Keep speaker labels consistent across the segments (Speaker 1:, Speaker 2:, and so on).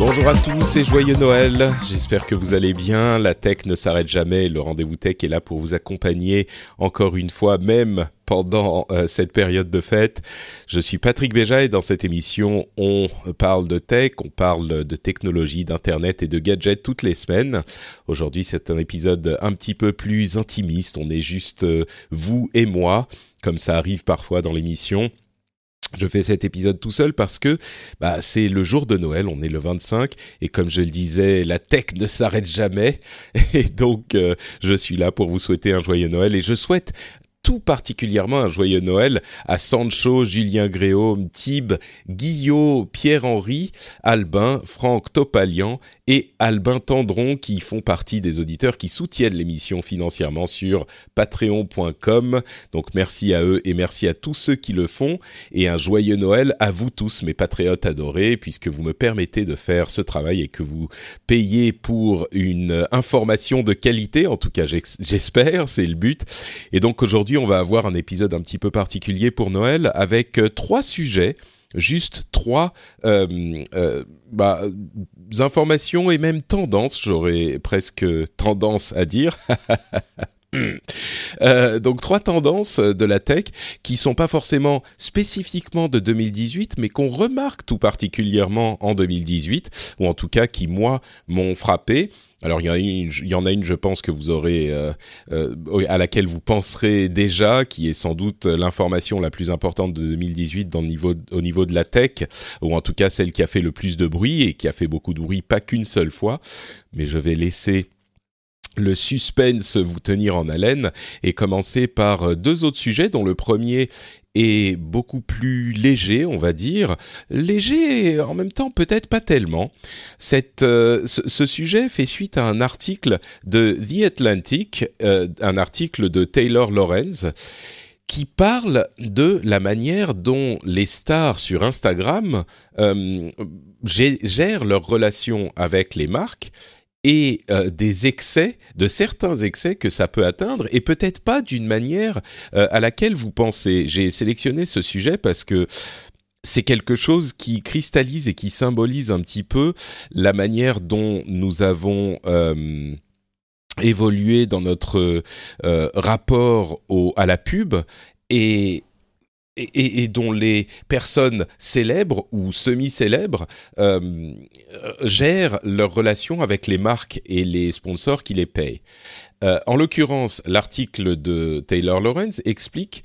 Speaker 1: Bonjour à tous et joyeux Noël. J'espère que vous allez bien. La tech ne s'arrête jamais. Le rendez-vous tech est là pour vous accompagner encore une fois, même pendant euh, cette période de fête. Je suis Patrick Béja et dans cette émission, on parle de tech, on parle de technologie, d'internet et de gadgets toutes les semaines. Aujourd'hui, c'est un épisode un petit peu plus intimiste. On est juste euh, vous et moi, comme ça arrive parfois dans l'émission. Je fais cet épisode tout seul parce que bah, c'est le jour de Noël, on est le 25 et comme je le disais, la tech ne s'arrête jamais. Et donc euh, je suis là pour vous souhaiter un joyeux Noël et je souhaite tout particulièrement un joyeux Noël à Sancho, Julien Gréaume, Tib, Guillaume, Pierre-Henri, Albin, Franck Topalian et Albin Tendron qui font partie des auditeurs qui soutiennent l'émission financièrement sur patreon.com. Donc merci à eux et merci à tous ceux qui le font et un joyeux Noël à vous tous mes patriotes adorés puisque vous me permettez de faire ce travail et que vous payez pour une information de qualité, en tout cas j'espère, c'est le but. Et donc aujourd'hui on va avoir un épisode un petit peu particulier pour Noël avec euh, trois sujets juste trois euh, euh, bah, informations et même tendances, j'aurais presque tendance à dire. Donc trois tendances de la tech qui sont pas forcément spécifiquement de 2018, mais qu'on remarque tout particulièrement en 2018, ou en tout cas qui moi m'ont frappé. Alors il y, en a une, je pense que vous aurez euh, euh, à laquelle vous penserez déjà, qui est sans doute l'information la plus importante de 2018 dans le niveau, au niveau de la tech, ou en tout cas celle qui a fait le plus de bruit et qui a fait beaucoup de bruit, pas qu'une seule fois. Mais je vais laisser le suspense vous tenir en haleine et commencer par euh, deux autres sujets dont le premier est beaucoup plus léger, on va dire. Léger en même temps peut-être pas tellement. Cette, euh, ce, sujet fait suite à un article de The Atlantic, euh, un article de Taylor Lorenz qui parle de la manière dont les stars sur Instagram gèrent leurs relations avec les marques et euh, des excès, de certains excès que ça peut atteindre, et peut-être pas d'une manière euh, à laquelle vous pensez. J'ai sélectionné ce sujet parce que c'est quelque chose qui cristallise et qui symbolise un petit peu la manière dont nous avons euh, évolué dans notre rapport à la pub et et, dont les personnes célèbres ou semi-célèbres euh, gèrent leurs relations avec les marques et les sponsors qui les payent. Euh, en l'occurrence, l'article de Taylor Lawrence explique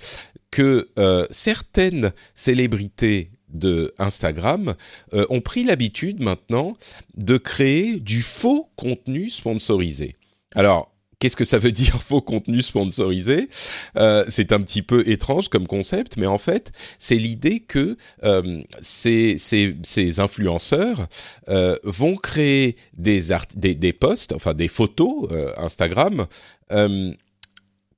Speaker 1: que euh, certaines célébrités de Instagram ont pris l'habitude maintenant de créer du faux contenu sponsorisé. Alors, Qu'est-ce que ça veut dire faux contenu sponsorisé euh, C'est un petit peu étrange comme concept, mais en fait, c'est l'idée que euh, ces, ces, influenceurs euh, vont créer des, des, des, posts, enfin des photos euh, Instagram euh,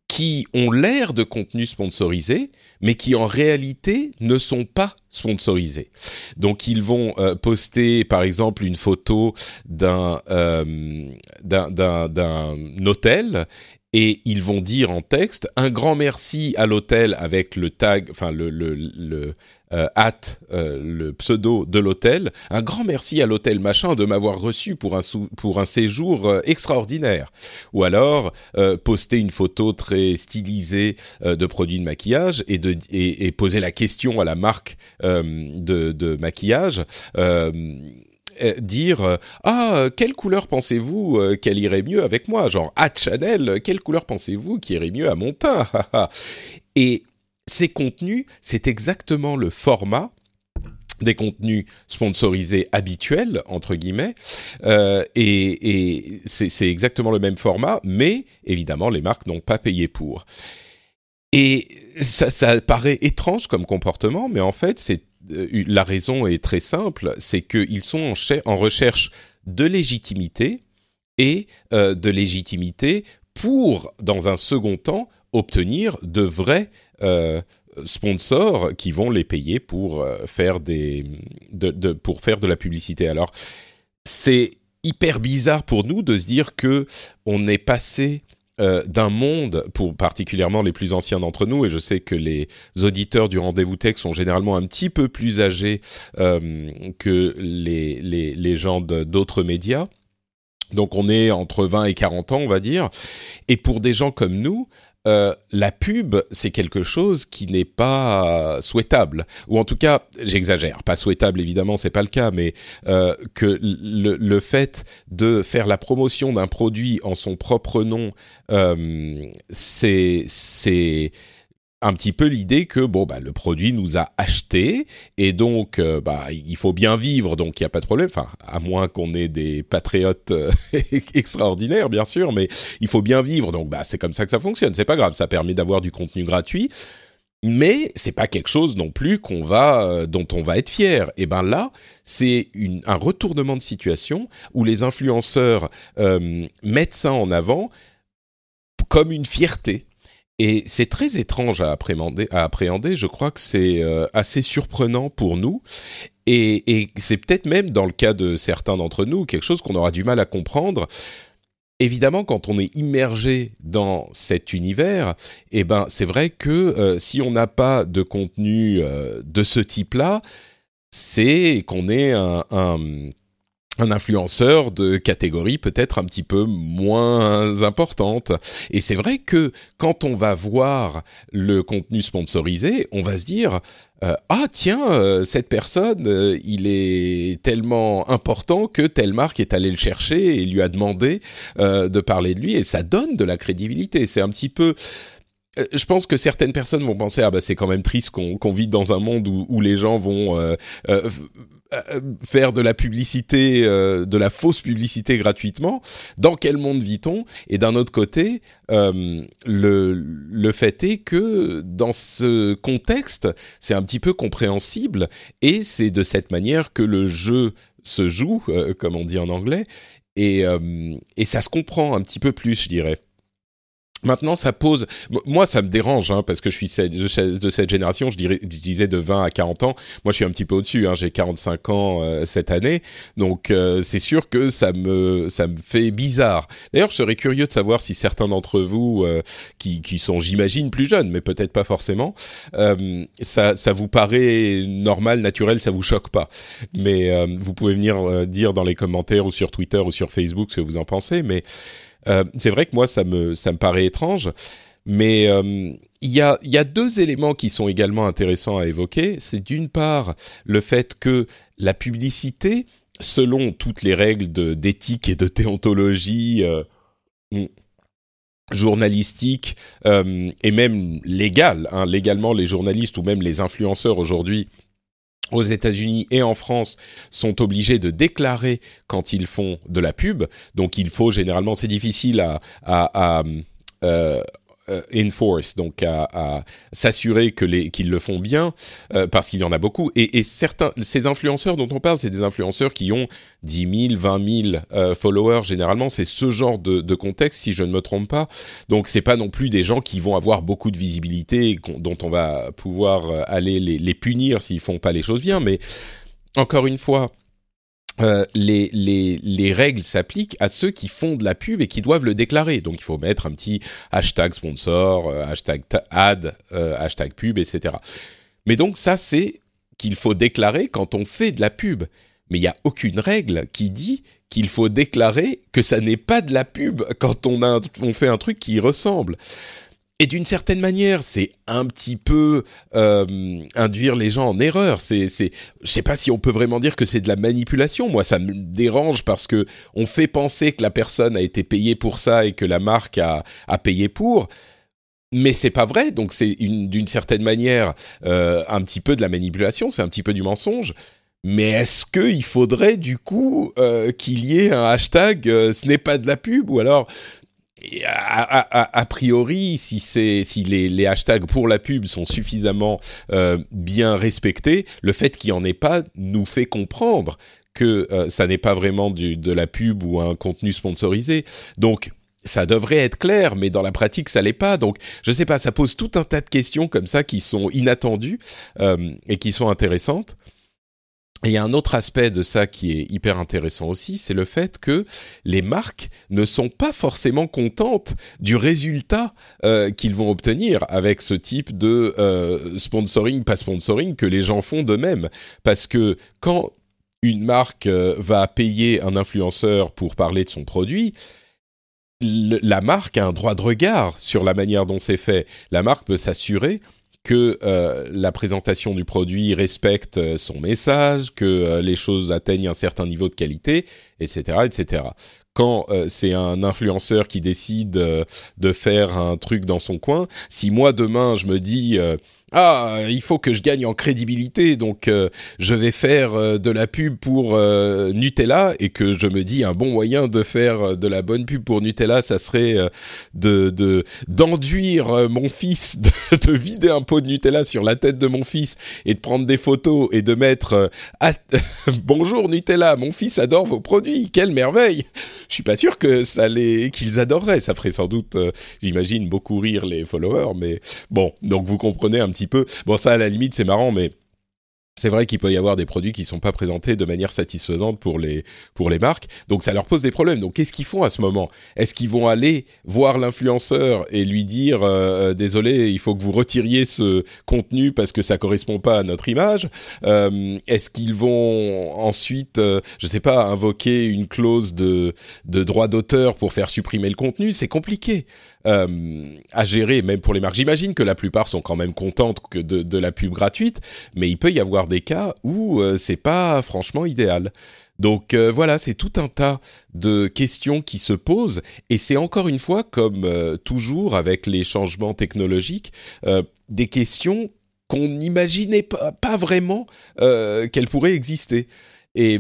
Speaker 1: qui ont l'air de contenu sponsorisé, mais qui en réalité ne sont pas sponsorisés. Donc ils vont euh, poster par exemple une photo d'un euh, d'un hôtel et ils vont dire en texte un grand merci à l'hôtel avec le tag, enfin le le, le euh, euh, le pseudo de l'hôtel, un grand merci à l'hôtel machin de m'avoir reçu pour un pour un séjour euh, extraordinaire. Ou alors poster une photo très stylisée de produits de maquillage et de et, poser la question à la marque de, de maquillage euh, dire euh, ah quelle couleur pensez-vous euh, qu'elle irait mieux avec moi? Genre ah Chanel quelle couleur pensez-vous qui irait mieux à mon teint? Et ces contenus c'est exactement le format des contenus sponsorisés habituels entre guillemets euh, et, c'est exactement le même format mais évidemment les marques n'ont pas payé pour. Et ça, paraît étrange comme comportement mais en fait c'est euh, la raison est très simple, c'est qu'ils sont en, recherche de légitimité et euh, de légitimité pour, dans un second temps, obtenir de vrais euh, sponsors qui vont les payer pour faire des pour faire de la publicité. Alors c'est hyper bizarre pour nous de se dire que on est passé euh, d'un monde, pour particulièrement les plus anciens d'entre nous, et je sais que les auditeurs du rendez-vous tech sont généralement un petit peu plus âgés euh, que les, les, les gens d'autres médias. Donc on est entre 20 et 40 ans, on va dire. Et pour des gens comme nous, euh, la pub, c'est quelque chose qui n'est pas souhaitable, ou en tout cas, j'exagère, pas souhaitable évidemment, c'est pas le cas, mais euh, que le, le, fait de faire la promotion d'un produit en son propre nom, euh, c'est c'est un petit peu l'idée que bon bah le produit nous a acheté et donc euh, bah il faut bien vivre donc il y a pas de problème. Enfin à moins qu'on ait des patriotes euh, extraordinaires bien sûr mais il faut bien vivre. Donc bah c'est comme ça que ça fonctionne. C'est pas grave. Ça permet d'avoir du contenu gratuit mais c'est pas quelque chose non plus qu'on va euh, dont on va être fier. Et ben là, c'est un retournement de situation où les influenceurs mettent ça en avant comme une fierté et c'est très étrange à appréhender. Je crois que c'est euh, assez surprenant pour nous. Et, c'est peut-être même dans le cas de certains d'entre nous quelque chose qu'on aura du mal à comprendre. Évidemment, quand on est immergé dans cet univers, eh ben, c'est vrai que euh, si on n'a pas de contenu euh, de ce type-là, c'est qu'on est un un influenceur de catégorie peut-être un petit peu moins importante. Et c'est vrai que quand on va voir le contenu sponsorisé, on va se dire euh, ah tiens euh, cette personne euh, il est tellement important que telle marque est allée le chercher et lui a demandé de parler de lui et ça donne de la crédibilité. C'est un petit peu je pense que certaines personnes vont penser ah bah c'est quand même triste qu'on vit dans un monde où, où les gens vont euh, faire de la publicité, euh, de la fausse publicité gratuitement. Dans quel monde vit-on? Et d'un autre côté, euh, le, le fait est que dans ce contexte, c'est un petit peu compréhensible et c'est de cette manière que le jeu se joue, comme on dit en anglais, et, et ça se comprend un petit peu plus, je dirais. Maintenant, ça pose. Moi, ça me dérange hein, parce que je suis de cette génération. Je, disais de 20 à 40 ans. Moi, je suis un petit peu au-dessus. Hein, J'ai 45 ans euh, cette année, donc euh, c'est sûr que ça me ça me fait bizarre. D'ailleurs, je serais curieux de savoir si certains d'entre vous euh, qui qui sont, j'imagine, plus jeunes, mais peut-être pas forcément, ça ça vous paraît normal, naturel, ça vous choque pas. Mais vous pouvez venir dire dans les commentaires ou sur Twitter ou sur Facebook ce que vous en pensez. Mais euh, c'est vrai que moi, ça me, ça me paraît étrange, mais euh, il y, a, y a deux éléments qui sont également intéressants à évoquer. C'est d'une part le fait que la publicité, selon toutes les règles d'éthique et de déontologie euh, journalistique et même légale, hein, légalement les journalistes ou même les influenceurs aujourd'hui aux États-Unis et en France sont obligés de déclarer quand ils font de la pub. Donc il faut généralement, c'est difficile à, à, à euh, enforce, donc à, s'assurer que les qu'ils le font bien, euh, parce qu'il y en a beaucoup. Et, et, certains, ces influenceurs dont on parle, c'est des influenceurs qui ont 10 000, 20 000 euh, followers. Généralement, c'est ce genre de, de, contexte, si je ne me trompe pas. Donc, c'est pas non plus des gens qui vont avoir beaucoup de visibilité, dont on va pouvoir aller les, les punir s'ils font pas les choses bien. Mais encore une fois, euh, les, les, les, règles s'appliquent à ceux qui font de la pub et qui doivent le déclarer. Donc il faut mettre un petit hashtag sponsor, euh, hashtag ad, euh, hashtag pub, etc. Mais donc ça, c'est qu'il faut déclarer quand on fait de la pub. Mais il n'y a aucune règle qui dit qu'il faut déclarer que ça n'est pas de la pub quand on, a, on fait un truc qui ressemble. Et d'une certaine manière, c'est un petit peu euh, induire les gens en erreur. C'est, c'est, je sais pas si on peut vraiment dire que c'est de la manipulation. Moi, ça me dérange parce que on fait penser que la personne a été payée pour ça et que la marque a, payé pour. Mais c'est pas vrai, donc c'est d'une certaine manière euh, un petit peu de la manipulation, c'est un petit peu du mensonge. Mais est-ce qu'il faudrait du coup euh, qu'il y ait un hashtag ce n'est pas de la pub ou alors a, priori, si, si les, les, hashtags pour la pub sont suffisamment euh, bien respectés, le fait qu'il n'y en ait pas nous fait comprendre que euh, ça n'est pas vraiment du, de la pub ou un contenu sponsorisé. Donc, ça devrait être clair, mais dans la pratique, ça l'est pas. Donc, je sais pas, ça pose tout un tas de questions comme ça qui sont inattendues euh, et qui sont intéressantes. Et un autre aspect de ça qui est hyper intéressant aussi, c'est le fait que les marques ne sont pas forcément contentes du résultat euh, qu'ils vont obtenir avec ce type de euh, sponsoring, pas sponsoring, que les gens font d'eux-mêmes. Parce que quand une marque euh, va payer un influenceur pour parler de son produit, la marque a un droit de regard sur la manière dont c'est fait. La marque peut s'assurer que euh, la présentation du produit respecte euh, son message, que euh, les choses atteignent un certain niveau de qualité, etc., etc. Quand c'est un influenceur qui décide de faire un truc dans son coin, si moi demain je me dis ah, il faut que je gagne en crédibilité, donc euh, je vais faire euh, de la pub pour euh, Nutella et que je me dis un bon moyen de faire de la bonne pub pour Nutella, ça serait de d'enduire mon fils, de, vider un pot de Nutella sur la tête de mon fils et de prendre des photos et de mettre bonjour Nutella, mon fils adore vos produits, quelle merveille. Je suis pas sûr que ça les qu'ils adoreraient, ça ferait sans doute, j'imagine beaucoup rire les followers, mais bon, donc vous comprenez un petit peu. Bon, ça, à la limite, c'est marrant, mais c'est vrai qu'il peut y avoir des produits qui sont pas présentés de manière satisfaisante pour les pour les marques, donc ça leur pose des problèmes. Donc qu'est-ce qu'ils font à ce moment? Est-ce qu'ils vont aller voir l'influenceur et lui dire euh, désolé, il faut que vous retiriez ce contenu parce que ça correspond pas à notre image? Euh, Est-ce qu'ils vont ensuite, euh, je sais pas, invoquer une clause de de droit d'auteur pour faire supprimer le contenu? C'est compliqué à gérer, même pour les marques. J'imagine que la plupart sont quand même contentes que de, de la pub gratuite, mais il peut y avoir des cas où euh, c'est pas franchement idéal. Donc euh, voilà, c'est tout un tas de questions qui se posent et c'est encore une fois comme euh, toujours avec les changements technologiques des questions qu'on n'imaginait pas, vraiment qu'elles pourraient exister. Et,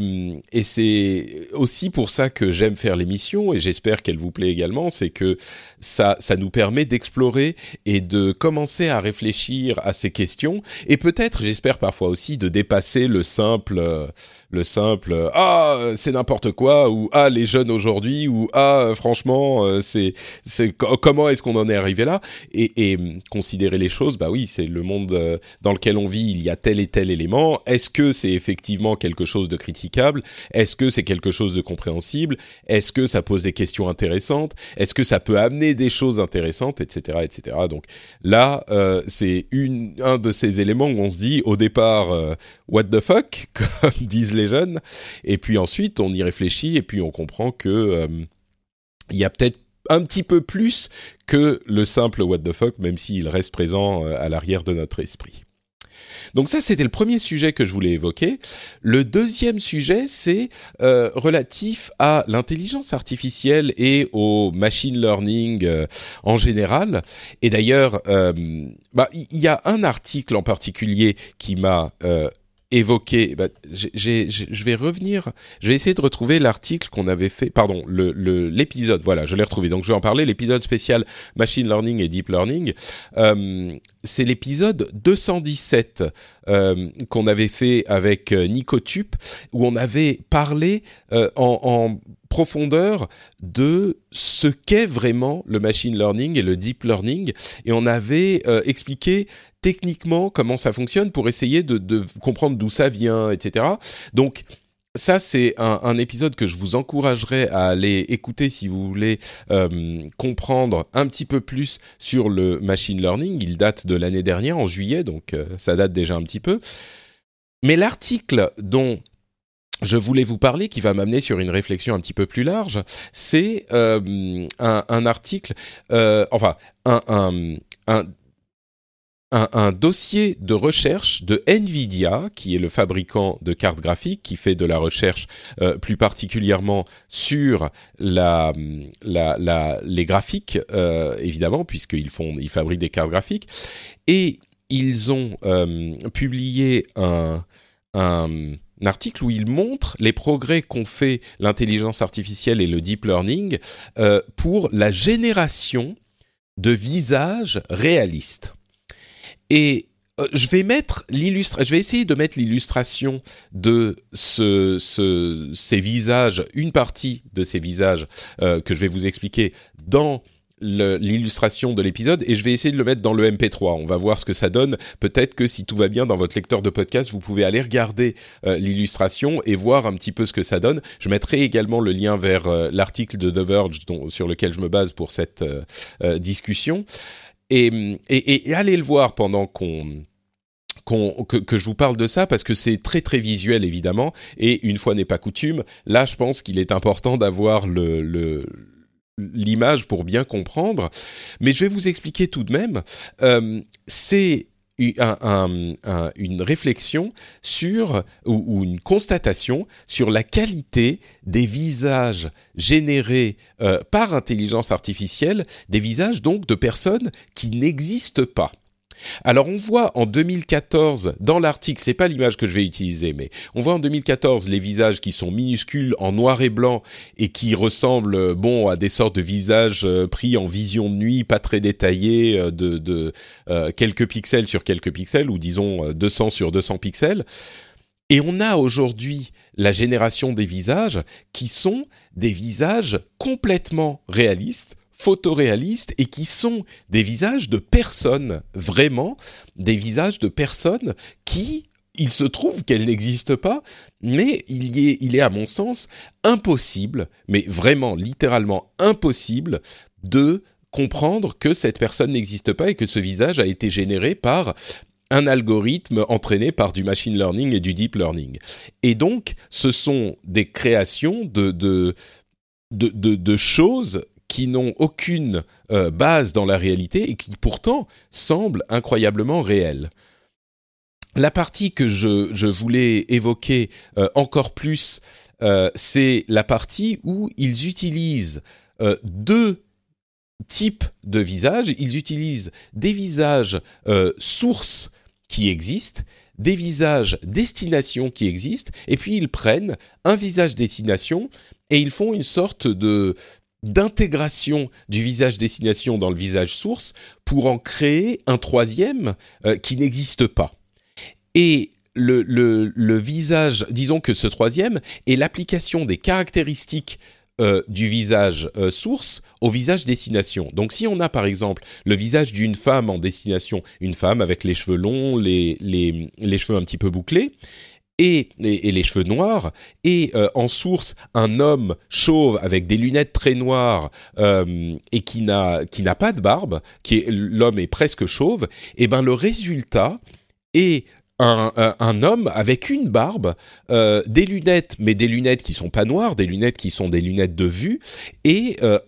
Speaker 1: et c'est aussi pour ça que j'aime faire l'émission et j'espère qu'elle vous plaît également, c'est que ça, ça nous permet d'explorer et de commencer à réfléchir à ces questions et peut-être, j'espère parfois aussi, de dépasser le simple le simple ah c'est n'importe quoi ou ah les jeunes aujourd'hui ou ah franchement euh, c'est c'est comment est-ce qu'on en est arrivé là? Et, et, considérer les choses bah oui c'est le monde euh, dans lequel on vit il y a tel et tel élément. Est-ce que c'est effectivement quelque chose de critiquable? Est-ce que c'est quelque chose de compréhensible? Est-ce que ça pose des questions intéressantes? Est-ce que ça peut amener des choses intéressantes etc etc donc là euh, c'est un de ces éléments où on se dit au départ what the fuck comme disent les jeunes. Et puis ensuite, on y réfléchit et puis on comprend que euh, il y a peut-être un petit peu plus que le simple what the fuck, même s'il reste présent euh, à l'arrière de notre esprit. Donc ça, c'était le premier sujet que je voulais évoquer. Le deuxième sujet, c'est euh, relatif à l'intelligence artificielle et au machine learning en général. Et d'ailleurs, bah, il y a un article en particulier qui m'a évoqué. Bah, je vais revenir. Je vais essayer de retrouver l'article qu'on avait fait. Pardon, l'épisode. Le, voilà, je l'ai retrouvé. Donc je vais en parler. L'épisode spécial machine learning et deep learning. Euh, c'est l'épisode 217 euh, qu'on avait fait avec euh, Nicotube, où on avait parlé euh, en, en profondeur de ce qu'est vraiment le machine learning et le deep learning et on avait euh, expliqué techniquement comment ça fonctionne pour essayer de, comprendre d'où ça vient, etc. Donc ça, c'est un, épisode que je vous encouragerais à aller écouter si vous voulez euh, comprendre un petit peu plus sur le machine learning. Il date de l'année dernière, en juillet, donc euh, ça date déjà un petit peu. Mais l'article dont je voulais vous parler, qui va m'amener sur une réflexion un petit peu plus large, c'est euh, un, article, enfin, un, un un, dossier de recherche de Nvidia, qui est le fabricant de cartes graphiques, qui fait de la recherche euh, plus particulièrement sur la, la, les graphiques, euh, évidemment, puisqu'ils font, ils fabriquent des cartes graphiques, et ils ont euh, publié un, un article où ils montrent les progrès qu'ont fait l'intelligence artificielle et le deep learning pour la génération de visages réalistes. Et euh, je vais mettre l'illustration, essayer de mettre l'illustration de ce, ce, ces visages, une partie de ces visages euh, que je vais vous expliquer dans l'illustration de l'épisode et je vais essayer de le mettre dans le MP3. On va voir ce que ça donne. Peut-être que si tout va bien dans votre lecteur de podcast, vous pouvez aller regarder euh, l'illustration et voir un petit peu ce que ça donne. Je mettrai également le lien vers l'article de The Verge sur lequel je me base pour cette discussion. Et, et, allez le voir pendant qu'on que, que, je vous parle de ça parce que c'est très très visuel évidemment et une fois n'est pas coutume, là je pense qu'il est important d'avoir le, le l'image pour bien comprendre, mais je vais vous expliquer tout de même. Euh, c'est une réflexion sur ou, une constatation sur la qualité des visages générés euh, par intelligence artificielle, des visages donc de personnes qui n'existent pas. Alors on voit en 2014 dans l'article, c'est pas l'image que je vais utiliser, mais on voit en 2014 les visages qui sont minuscules en noir et blanc et qui ressemblent euh, bon à des sortes de visages euh, pris en vision de nuit, pas très détaillés, euh, de, quelques pixels sur quelques pixels ou disons 200 sur 200 pixels. Et on a aujourd'hui la génération des visages qui sont des visages complètement réalistes photoréalistes et qui sont des visages de personnes, vraiment des visages de personnes qui, il se trouve qu'elles n'existent pas, mais il, est, il est à mon sens impossible, mais vraiment littéralement impossible de comprendre que cette personne n'existe pas et que ce visage a été généré par un algorithme entraîné par du machine learning et du deep learning. Et donc, ce sont des créations de, de, de, de choses qui n'ont aucune euh, base dans la réalité et qui pourtant semblent incroyablement réelles. La partie que je, voulais évoquer euh, encore plus, euh, c'est la partie où ils utilisent deux types de visages. Ils utilisent des visages sources qui existent, des visages destination qui existent, et puis ils prennent un visage destination et ils font une sorte de d'intégration du visage destination dans le visage source pour en créer un troisième euh, qui n'existe pas. Et le, visage, disons que ce troisième est l'application des caractéristiques euh, du visage euh, source au visage destination. Donc si on a par exemple le visage d'une femme en destination, une femme avec les cheveux longs, les, les, les cheveux un petit peu bouclés, et, les cheveux noirs, et euh, en source un homme chauve avec des lunettes très noires euh, et qui n'a qui n'a pas de barbe, qui l'homme est presque chauve, et ben le résultat est un, homme avec une barbe, euh, des lunettes, mais des lunettes qui sont pas noires, des lunettes qui sont des lunettes de vue, et euh,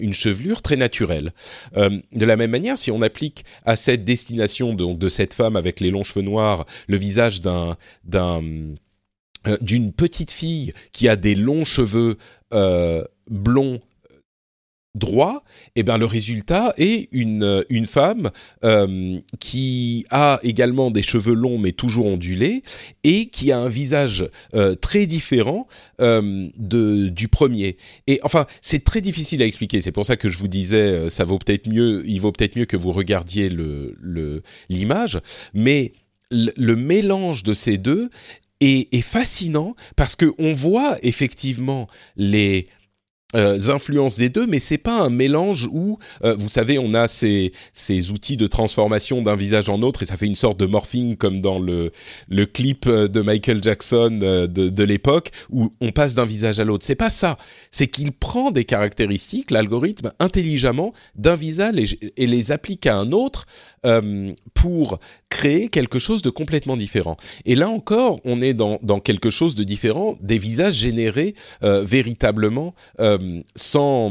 Speaker 1: une chevelure très naturelle. Euh, de la même manière, si on applique à cette destination donc de cette femme avec les longs cheveux noirs le visage d'un d'un d'une petite fille qui a des longs cheveux blonds droit, et eh ben le résultat est une, une femme euh, qui a également des cheveux longs mais toujours ondulés et qui a un visage euh, très différent euh, de, du premier. Et enfin, c'est très difficile à expliquer. C'est pour ça que je vous disais, ça vaut peut-être mieux, il vaut peut-être mieux que vous regardiez le l'image, mais le, mélange de ces deux est, est fascinant parce que on voit effectivement les euh, influences des deux, mais c'est pas un mélange où, euh, vous savez, on a ces, ces outils de transformation d'un visage en autre et ça fait une sorte de morphing comme dans le, le clip euh, de Michael Jackson de, de l'époque où on passe d'un visage à l'autre. C'est pas ça. C'est qu'il prend des caractéristiques, l'algorithme, intelligemment d'un visage et, et, les applique à un autre euh, pour créer quelque chose de complètement différent. Et là encore, on est dans, dans quelque chose de différent, des visages générés euh, véritablement euh, sans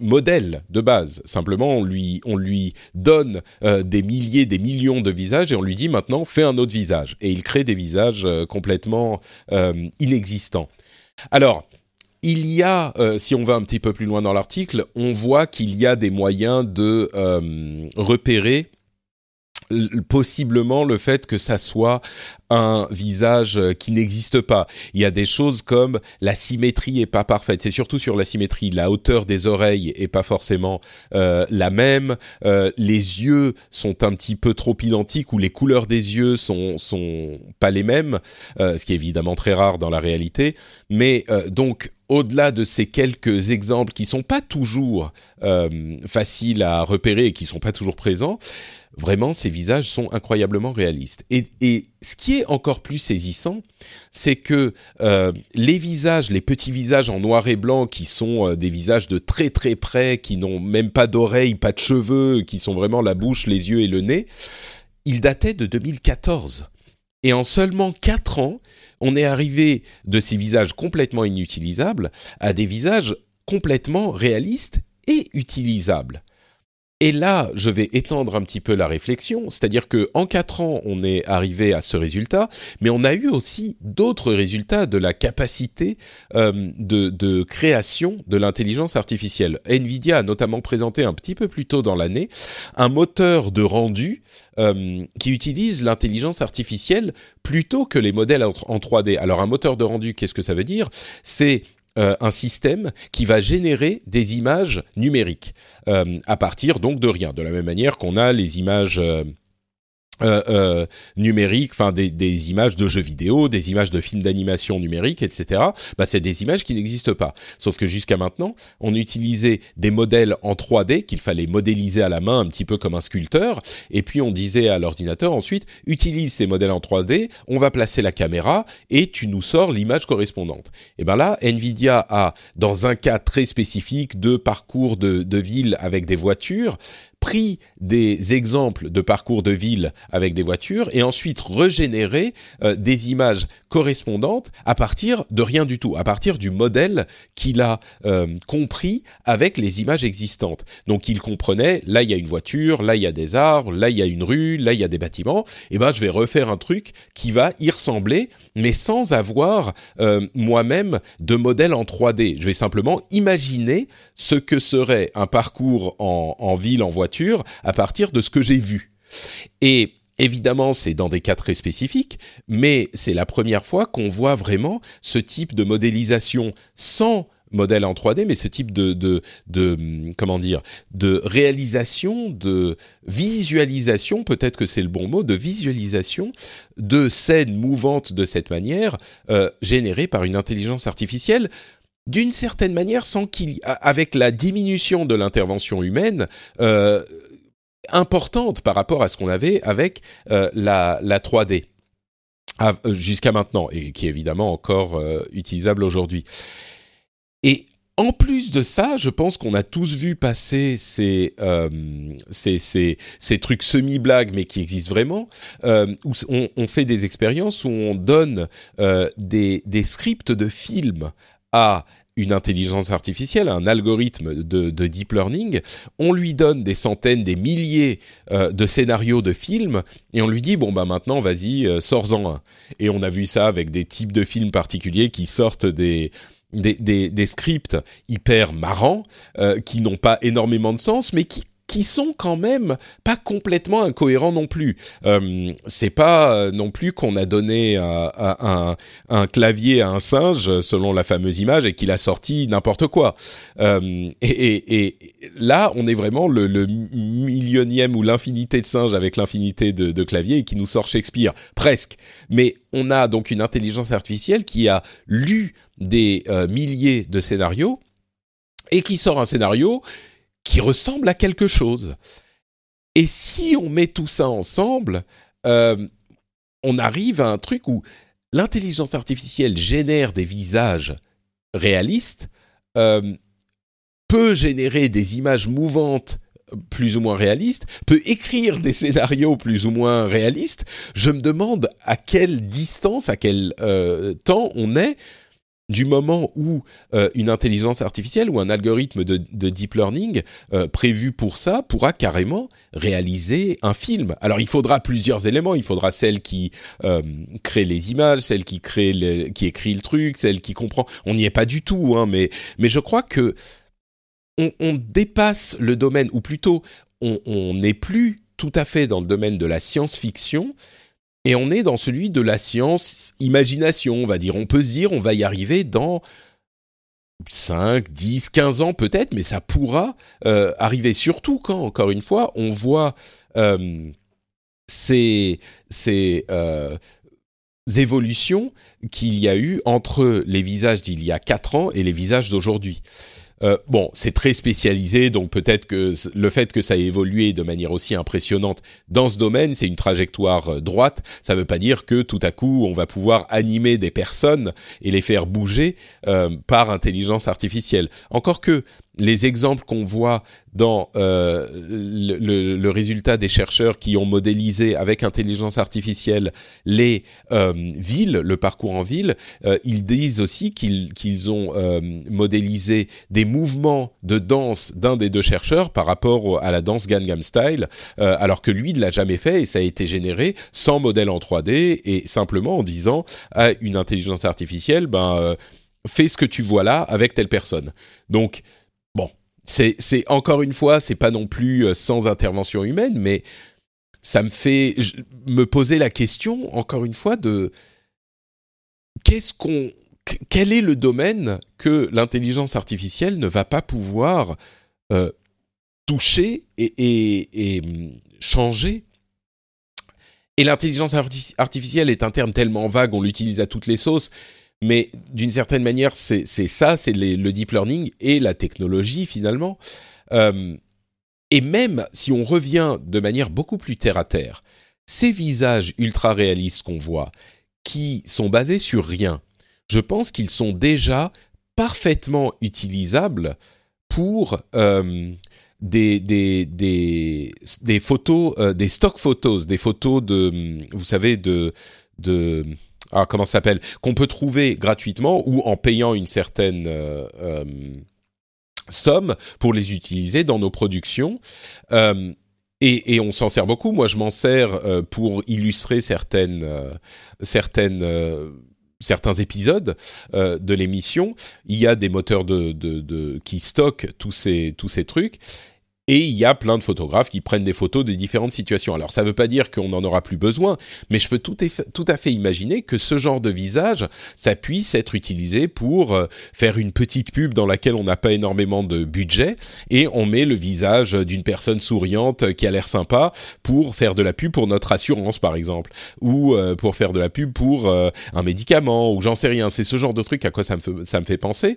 Speaker 1: modèle de base. Simplement, on lui, on lui donne euh, des milliers, des millions de visages et on lui dit maintenant, fais un autre visage. Et il crée des visages complètement inexistants. Alors, il y a, si on va un petit peu plus loin dans l'article, on voit qu'il y a des moyens de repérer possiblement le fait que ça soit un visage euh, qui n'existe pas. Il y a des choses comme la symétrie est pas parfaite. C'est surtout sur la symétrie. La hauteur des oreilles est pas forcément euh, la même. Euh, les yeux sont un petit peu trop identiques ou les couleurs des yeux sont sont pas les mêmes, ce qui est évidemment très rare dans la réalité. Mais donc au-delà de ces quelques exemples qui sont pas toujours faciles à repérer et qui sont pas toujours présents, Vraiment, ces visages sont incroyablement réalistes. Et, ce qui est encore plus saisissant, c'est que euh, les visages, les petits visages en noir et blanc, qui sont euh, des visages de très très près, qui n'ont même pas d'oreilles, pas de cheveux, qui sont vraiment la bouche, les yeux et le nez, ils dataient de 2014. Et en seulement 4 ans, on est arrivé de ces visages complètement inutilisables à des visages complètement réalistes et utilisables. Et là, je vais étendre un petit peu la réflexion, c'est-à-dire que en quatre ans, on est arrivé à ce résultat, mais on a eu aussi d'autres résultats de la capacité euh, de, création de l'intelligence artificielle. Nvidia a notamment présenté un petit peu plus tôt dans l'année un moteur de rendu euh, qui utilise l'intelligence artificielle plutôt que les modèles en 3D. Alors un moteur de rendu, qu'est-ce que ça veut dire? C'est euh, un système qui va générer des images numériques euh, à partir donc de rien. De la même manière qu'on a les images euh, euh, numériques, enfin des, des, images de jeux vidéo, des images de films d'animation numérique, etc. Bah, c'est des images qui n'existent pas. Sauf que jusqu'à maintenant, on utilisait des modèles en 3D qu'il fallait modéliser à la main, un petit peu comme un sculpteur, et puis on disait à l'ordinateur ensuite utilise ces modèles en 3D, on va placer la caméra et tu nous sors l'image correspondante. Et ben là, Nvidia a dans un cas très spécifique de parcours de, de ville avec des voitures pris des exemples de parcours de ville avec des voitures et ensuite régénéré euh, des images correspondantes à partir de rien du tout, à partir du modèle qu'il a euh, compris avec les images existantes. Donc il comprenait, là il y a une voiture, là il y a des arbres, là il y a une rue, là il y a des bâtiments, et ben je vais refaire un truc qui va y ressembler, mais sans avoir euh, moi-même de modèle en 3D. Je vais simplement imaginer ce que serait un parcours en ville en voiture à partir de ce que j'ai vu. Et Évidemment, c'est dans des cas très spécifiques, mais c'est la première fois qu'on voit vraiment ce type de modélisation sans modèle en 3D, mais ce type de, de comment dire, de réalisation, de visualisation, peut-être que c'est le bon mot, de visualisation de scènes mouvantes de cette manière, euh, générées par une intelligence artificielle d'une certaine manière, sans qu'il, avec la diminution de l'intervention humaine euh, importante par rapport à ce qu'on avait avec euh, la, la 3D jusqu'à maintenant et qui est évidemment encore euh, utilisable aujourd'hui. Et en plus de ça, je pense qu'on a tous vu passer ces, ces, ces, ces, trucs semi-blagues, mais qui existent vraiment, où on, fait des expériences où on donne des, des scripts de films à une intelligence artificielle, un algorithme de, de, deep learning, on lui donne des centaines, des milliers euh, de scénarios de films et on lui dit bon bah maintenant vas-y euh, sors-en un. Et on a vu ça avec des types de films particuliers qui sortent des, des scripts hyper marrants euh, qui n'ont pas énormément de sens mais qui qui sont quand même pas complètement incohérents non plus. Euh, c'est pas euh, non plus qu'on a donné un, un, clavier à un singe selon la fameuse image et qu'il a sorti n'importe quoi. Euh, et, là, on est vraiment le, millionième ou l'infinité de singes avec l'infinité de, de claviers et qui nous sort Shakespeare presque. Mais on a donc une intelligence artificielle qui a lu des euh, milliers de scénarios et qui sort un scénario qui ressemble à quelque chose. Et si on met tout ça ensemble, euh, on arrive à un truc où l'intelligence artificielle génère des visages réalistes, euh, peut générer des images mouvantes plus ou moins réalistes, peut écrire des scénarios plus ou moins réalistes. Je me demande à quelle distance, à quel euh, temps on est du moment où euh, une intelligence artificielle ou un algorithme de, deep learning euh, prévu pour ça pourra carrément réaliser un film. Alors il faudra plusieurs éléments. Il faudra celle qui euh, crée les images, celle qui écrit le truc, celle qui comprend. On n'y est pas du tout, hein, mais mais je crois que on, dépasse le domaine, ou plutôt on n'est plus tout à fait dans le domaine de la science-fiction et on est dans celui de la science imagination, on va dire. On peut se dire, on va y arriver dans 5, 10, 15 ans peut-être, mais ça pourra euh, arriver surtout quand, encore une fois, on voit euh, ces, ces euh, évolutions qu'il y a eu entre les visages d'il y a 4 ans et les visages d'aujourd'hui. Euh, bon, c'est très spécialisé, donc peut-être que le fait que ça ait évolué de manière aussi impressionnante dans ce domaine, c'est une trajectoire euh, droite. Ça ne veut pas dire que tout à coup, on va pouvoir animer des personnes et les faire bouger euh, par intelligence artificielle. Encore que les exemples qu'on voit dans euh, le, le, résultat des chercheurs qui ont modélisé avec intelligence artificielle les euh, villes, le parcours en ville, euh, ils disent aussi qu'ils qu'ils ont euh, modélisé des mouvements de danse d'un des deux chercheurs par rapport à la danse Gangnam Style, euh, alors que lui ne l'a jamais fait et ça a été généré sans modèle en 3D et simplement en disant à une intelligence artificielle, ben euh, fais ce que tu vois là avec telle personne. Donc C'est encore une fois, c'est pas non plus euh, sans intervention humaine, mais ça me fait me poser la question encore une fois de qu'est-ce qu'on quel est le domaine que l'intelligence artificielle ne va pas pouvoir euh, toucher et, hum, changer? Et l'intelligence artificielle est un terme tellement vague, on l'utilise à toutes les sauces, mais d'une certaine manière, c'est ça, c'est le deep learning et la technologie finalement. Euh, et même si on revient de manière beaucoup plus terre à terre, ces visages ultra réalistes qu'on voit, qui sont basés sur rien, je pense qu'ils sont déjà parfaitement utilisables pour euh, des, photos, euh, des stock photos, des photos de, vous savez, de ah, comment ça s'appelle, qu'on peut trouver gratuitement ou en payant une certaine euh, euh, somme pour les utiliser dans nos productions. Euh, et, on s'en sert beaucoup. Moi, je m'en sers pour illustrer certaines, certains épisodes de l'émission, il y a des moteurs de, qui stockent tous ces tous ces trucs et il y a plein de photographes qui prennent des photos de différentes situations. Alors ça ne veut pas dire qu'on n'en aura plus besoin, mais je peux tout, à fait imaginer que ce genre de visage, ça puisse être utilisé pour euh, faire une petite pub dans laquelle on n'a pas énormément de budget et on met le visage d'une personne souriante qui a l'air sympa pour faire de la pub pour notre assurance par exemple, ou euh, pour faire de la pub pour euh, un médicament, ou j'en sais rien. C'est ce genre de truc à quoi ça me fait, penser,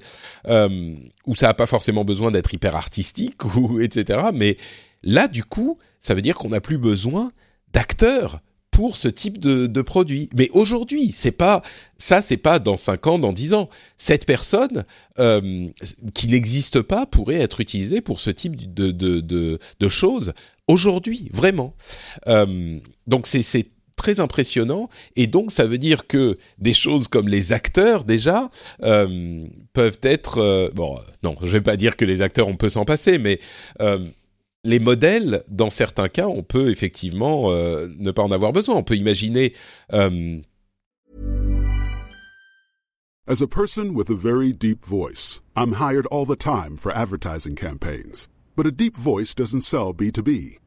Speaker 1: où ça n'a pas forcément besoin d'être hyper artistique, ou etc mais là, du coup, ça veut dire qu'on n'a plus besoin d'acteurs pour ce type de, produit. Mais aujourd'hui, c'est pas ça, c'est pas dans 5 ans, dans 10 ans. Cette personne euh, qui n'existe pas pourrait être utilisée pour ce type de, de, choses aujourd'hui, vraiment. Euh, donc c'est très impressionnant. Et donc ça veut dire que des choses comme les acteurs déjà euh, peuvent être euh, bon non je vais pas dire que les acteurs on peut s'en passer mais euh, les modèles dans certains cas on peut effectivement euh, ne pas en avoir besoin. On peut imaginer euh,
Speaker 2: As a person with a very deep voice I'm hired all the time for advertising campaigns. But a deep voice doesn't sell B2B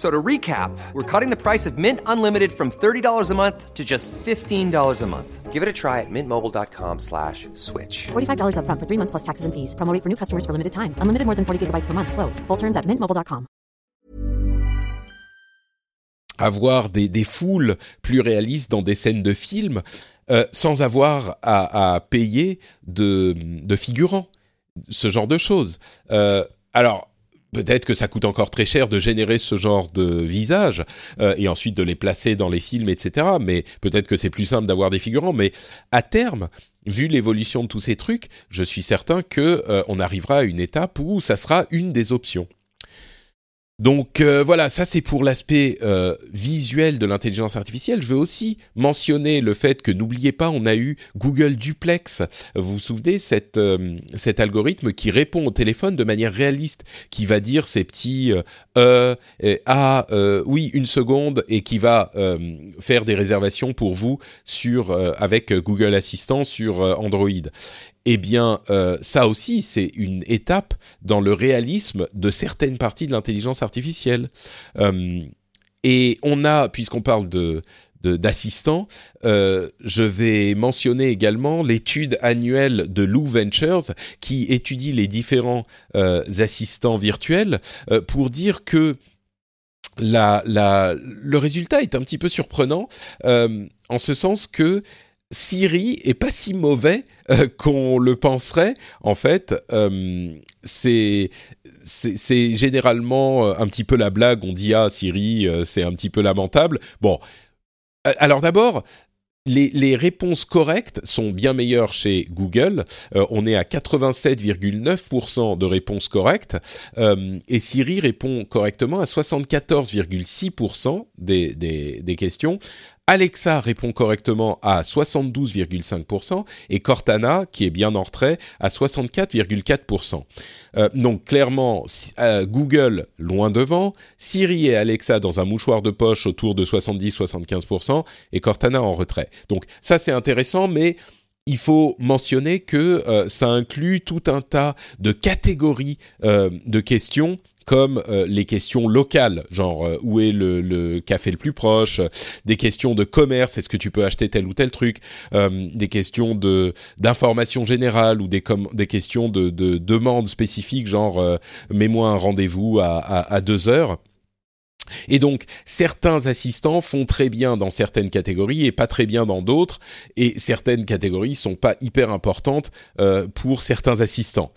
Speaker 3: So to recap, we're cutting the price of Mint Unlimited from $30 a month to just $15 a month. Give it a try at mintmobile.com slash switch.
Speaker 4: $45 upfront for three months plus taxes and fees. Promo rate for new customers for limited time. Unlimited more than 40 gigabytes per month. Slows. Full terms at mintmobile.com.
Speaker 1: avoir des, des foules plus réalistes dans des scènes de films euh, sans avoir à, à payer de, de, figurants, ce genre de choses. Euh, alors, Peut-être que ça coûte encore très cher de générer ce genre de visage euh, et ensuite de les placer dans les films, etc. Mais peut-être que c'est plus simple d'avoir des figurants. Mais à terme, vu l'évolution de tous ces trucs, je suis certain que euh, on arrivera à une étape où ça sera une des options. Donc euh, voilà, ça c'est pour l'aspect euh, visuel de l'intelligence artificielle. Je veux aussi mentionner le fait que n'oubliez pas, on a eu Google Duplex. Vous vous souvenez euh, cet algorithme qui répond au téléphone de manière réaliste, qui va dire ces petits euh, ah oui une seconde et qui va faire des réservations pour vous sur avec Google Assistant sur Android eh bien, euh, ça aussi, c'est une étape dans le réalisme de certaines parties de l'intelligence artificielle. Euh, et on a, puisqu'on parle de d'assistants, euh, je vais mentionner également l'étude annuelle de Lou Ventures qui étudie les différents assistants virtuels pour dire que la, la, le résultat est un petit peu surprenant en ce sens que Siri est pas si mauvais euh, qu'on le penserait. En fait, euh, c'est généralement euh, un petit peu la blague. On dit ah Siri, c'est un petit peu lamentable. Bon, alors d'abord. Les, réponses correctes sont bien meilleures chez Google. on est à 87,9% de réponses correctes et Siri répond correctement à 74,6% des, des, des questions, Alexa répond correctement à 72,5% et Cortana, qui est bien en retrait, à 64,4%. Euh, donc clairement, euh, Google loin devant, Siri et Alexa dans un mouchoir de poche autour de 70-75% et Cortana en retrait. Donc ça c'est intéressant, mais il faut mentionner que euh, ça inclut tout un tas de catégories de questions comme euh, les questions locales, genre euh, où est le, café le plus proche, des questions de commerce, est-ce que tu peux acheter tel ou tel truc, euh, des questions de d'information générale ou des, des questions de, de demandes spécifiques, genre mets-moi un rendez-vous à, à, à deux heures. Et donc, certains assistants font très bien dans certaines catégories et pas très bien dans d'autres. Et certaines catégories sont pas hyper importantes euh, pour certains assistants.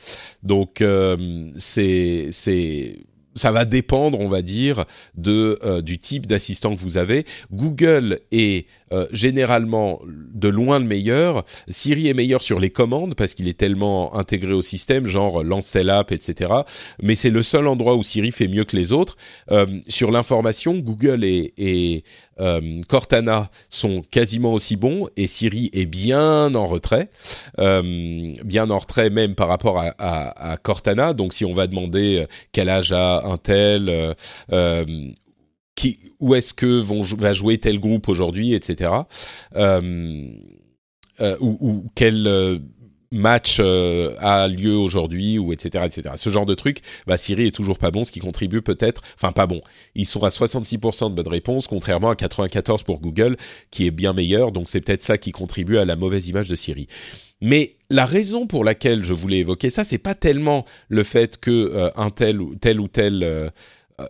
Speaker 1: Donc, euh, c'est c'est ça va dépendre, on va dire, de euh, du type d'assistant que vous avez. Google est euh, généralement de loin le meilleur. Siri est meilleur sur les commandes parce qu'il est tellement intégré au système, genre lancer l'app, etc. Mais c'est le seul endroit où Siri fait mieux que les autres. Euh, sur l'information, Google et, Cortana sont quasiment aussi bons et Siri est bien en retrait, bien en retrait même par rapport à, Cortana. Donc si on va demander quel âge a un tel, euh, euh, qui, où est-ce que va jouer tel groupe aujourd'hui, etc. Euh, ou, ou, quel match a lieu aujourd'hui ou etc etc ce genre de truc bah Siri est toujours pas bon ce qui contribue peut-être enfin pas bon. Ils sont à 66% de bonnes réponses contrairement à 94 pour Google qui est bien meilleur donc c'est peut-être ça qui contribue à la mauvaise image de Siri mais la raison pour laquelle je voulais évoquer ça, c'est pas tellement le fait que euh, un tel ou tel ou tel euh,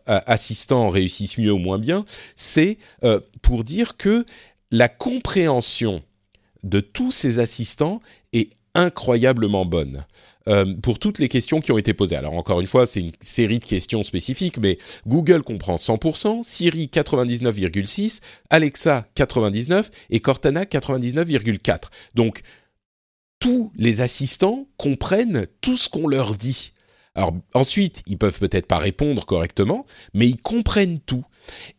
Speaker 1: assistant réussisse mieux ou moins bien, c'est euh, pour dire que la compréhension de tous ces assistants est incroyablement bonne. Pour toutes les questions qui ont été posées. Alors encore une fois, c'est une série de questions spécifiques, mais Google comprend 100%, Siri 99,6%, Alexa 99% et Cortana 99,4. Donc tous les assistants comprennent tout ce qu'on leur dit. Alors ensuite, ils peuvent peut-être pas répondre correctement, mais ils comprennent tout.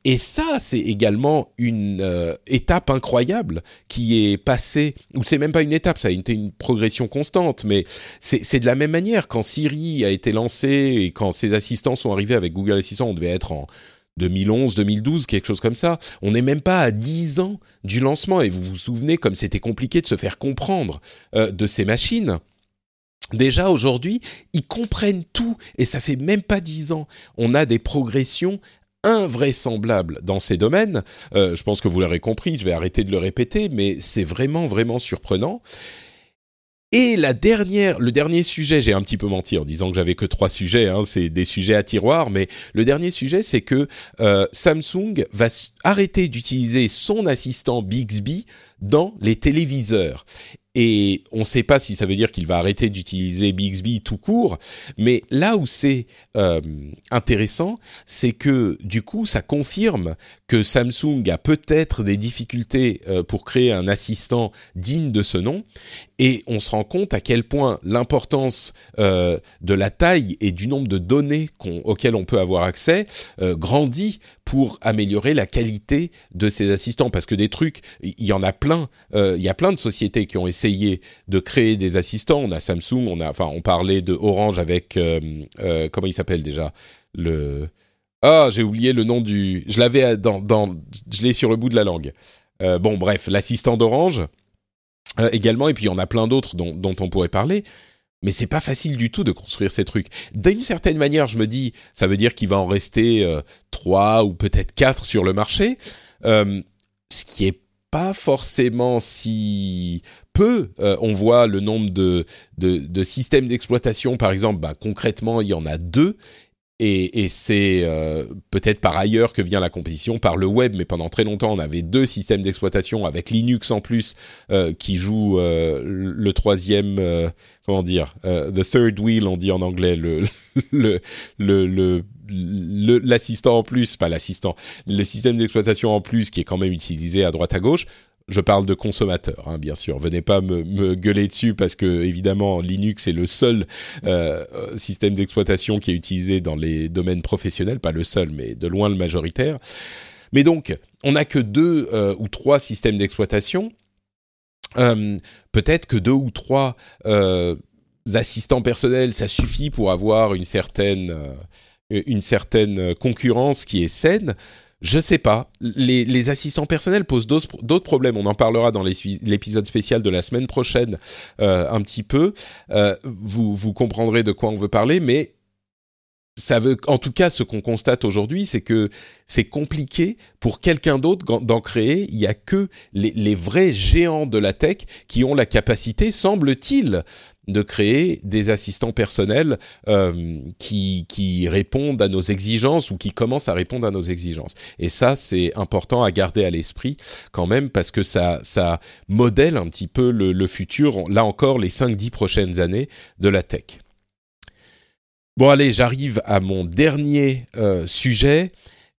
Speaker 1: Et ça, c'est également une euh, étape incroyable qui est passée, ou c'est même pas une étape, ça a été une progression constante, mais c'est de la même manière. Quand Siri a été lancé et quand ses assistants sont arrivés avec Google Assistant, on devait être en 2011, 2012, quelque chose comme ça. On n'est même pas à 10 ans du lancement, et vous vous souvenez comme c'était compliqué de se faire comprendre euh, de ces machines. Déjà aujourd'hui, ils comprennent tout et ça fait même pas dix ans. On a des progressions invraisemblables dans ces domaines. Euh, je pense que vous l'aurez compris, je vais arrêter de le répéter, mais c'est vraiment vraiment surprenant. Et la dernière, le dernier sujet, j'ai un petit peu menti en disant que j'avais que trois sujets, hein, c'est des sujets à tiroir, mais le dernier sujet, c'est que euh, Samsung va arrêter d'utiliser son assistant Bixby dans les téléviseurs. Et on ne sait pas si ça veut dire qu'il va arrêter d'utiliser Bixby tout court, mais là où c'est euh, intéressant, c'est que du coup, ça confirme que Samsung a peut-être des difficultés euh, pour créer un assistant digne de ce nom, et on se rend compte à quel point l'importance euh, de la taille et du nombre de données auxquelles on peut avoir accès grandit pour améliorer la qualité de ces assistants, parce que des trucs, il y en a plein, il y a plein de sociétés qui ont essayé de créer des assistants. On a Samsung, on a, enfin, on parlait de Orange avec euh, euh, comment il s'appelle déjà? Le. Ah, j'ai oublié le nom du. Je l'avais dans, dans, je l'ai sur le bout de la langue. Euh, bon, bref, l'assistant d'Orange également, et puis en a plein d'autres dont, dont on pourrait parler mais c'est pas facile du tout de construire ces trucs. D'une certaine manière, je me dis, ça veut dire qu'il va en rester trois ou peut-être quatre sur le marché, ce qui est pas forcément si peu. Euh, on voit le nombre de, de, systèmes d'exploitation, par exemple, bah, concrètement, il y en a deux. Et, c'est euh, peut-être par ailleurs que vient la compétition, par le web, mais pendant très longtemps, on avait deux systèmes d'exploitation avec Linux en plus, euh, qui joue le troisième, comment dire, the third wheel, on dit en anglais, le, le, le, l'assistant en plus, pas l'assistant, le système d'exploitation en plus qui est quand même utilisé à droite à gauche. Je parle de consommateurs, hein, bien sûr. Venez pas me, gueuler dessus parce que évidemment Linux est le seul euh, système d'exploitation qui est utilisé dans les domaines professionnels, pas le seul, mais de loin le majoritaire. Mais donc, on n'a que deux euh, ou trois systèmes d'exploitation. Euh, peut-être que deux ou trois assistants personnels, ça suffit pour avoir une certaine une certaine concurrence qui est saine. Je sais pas. Les, assistants personnels posent d'autres problèmes. On en parlera dans l'épisode spécial de la semaine prochaine euh, un petit peu. Euh, vous, vous comprendrez de quoi on veut parler, mais ça veut, en tout cas, ce qu'on constate aujourd'hui, c'est que c'est compliqué pour quelqu'un d'autre d'en créer. Il y a que les, les, vrais géants de la tech qui ont la capacité, semble-t-il, de créer des assistants personnels euh, qui, répondent à nos exigences ou qui commencent à répondre à nos exigences. Et ça, c'est important à garder à l'esprit quand même parce que ça, modèle un petit peu le, le futur, là encore, les 5-10 prochaines années de la tech. Bon allez, j'arrive à mon dernier euh, sujet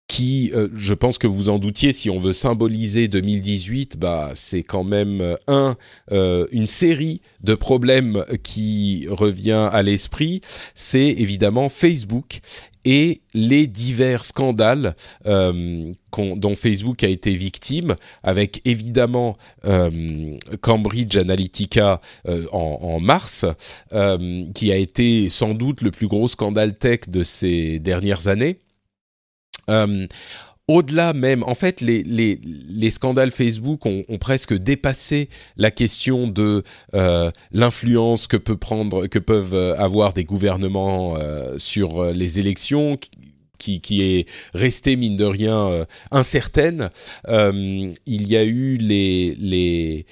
Speaker 1: qui, euh, je pense que vous en doutiez, si on veut symboliser 2018, bah, c'est quand même euh, un euh, une série de problèmes qui revient à l'esprit. C'est évidemment Facebook et les divers scandales dont Facebook a été victime, avec évidemment Cambridge Analytica en, en, mars, qui a été sans doute le plus gros scandale tech de ces dernières années. Euh, au-delà même, en fait, les, les, les scandales Facebook ont, ont, presque dépassé la question de euh, l'influence que peut prendre, que peuvent euh, avoir des gouvernements euh, sur euh, les élections. Qui, qui, est restée mine de rien incertaine. il y a eu les, les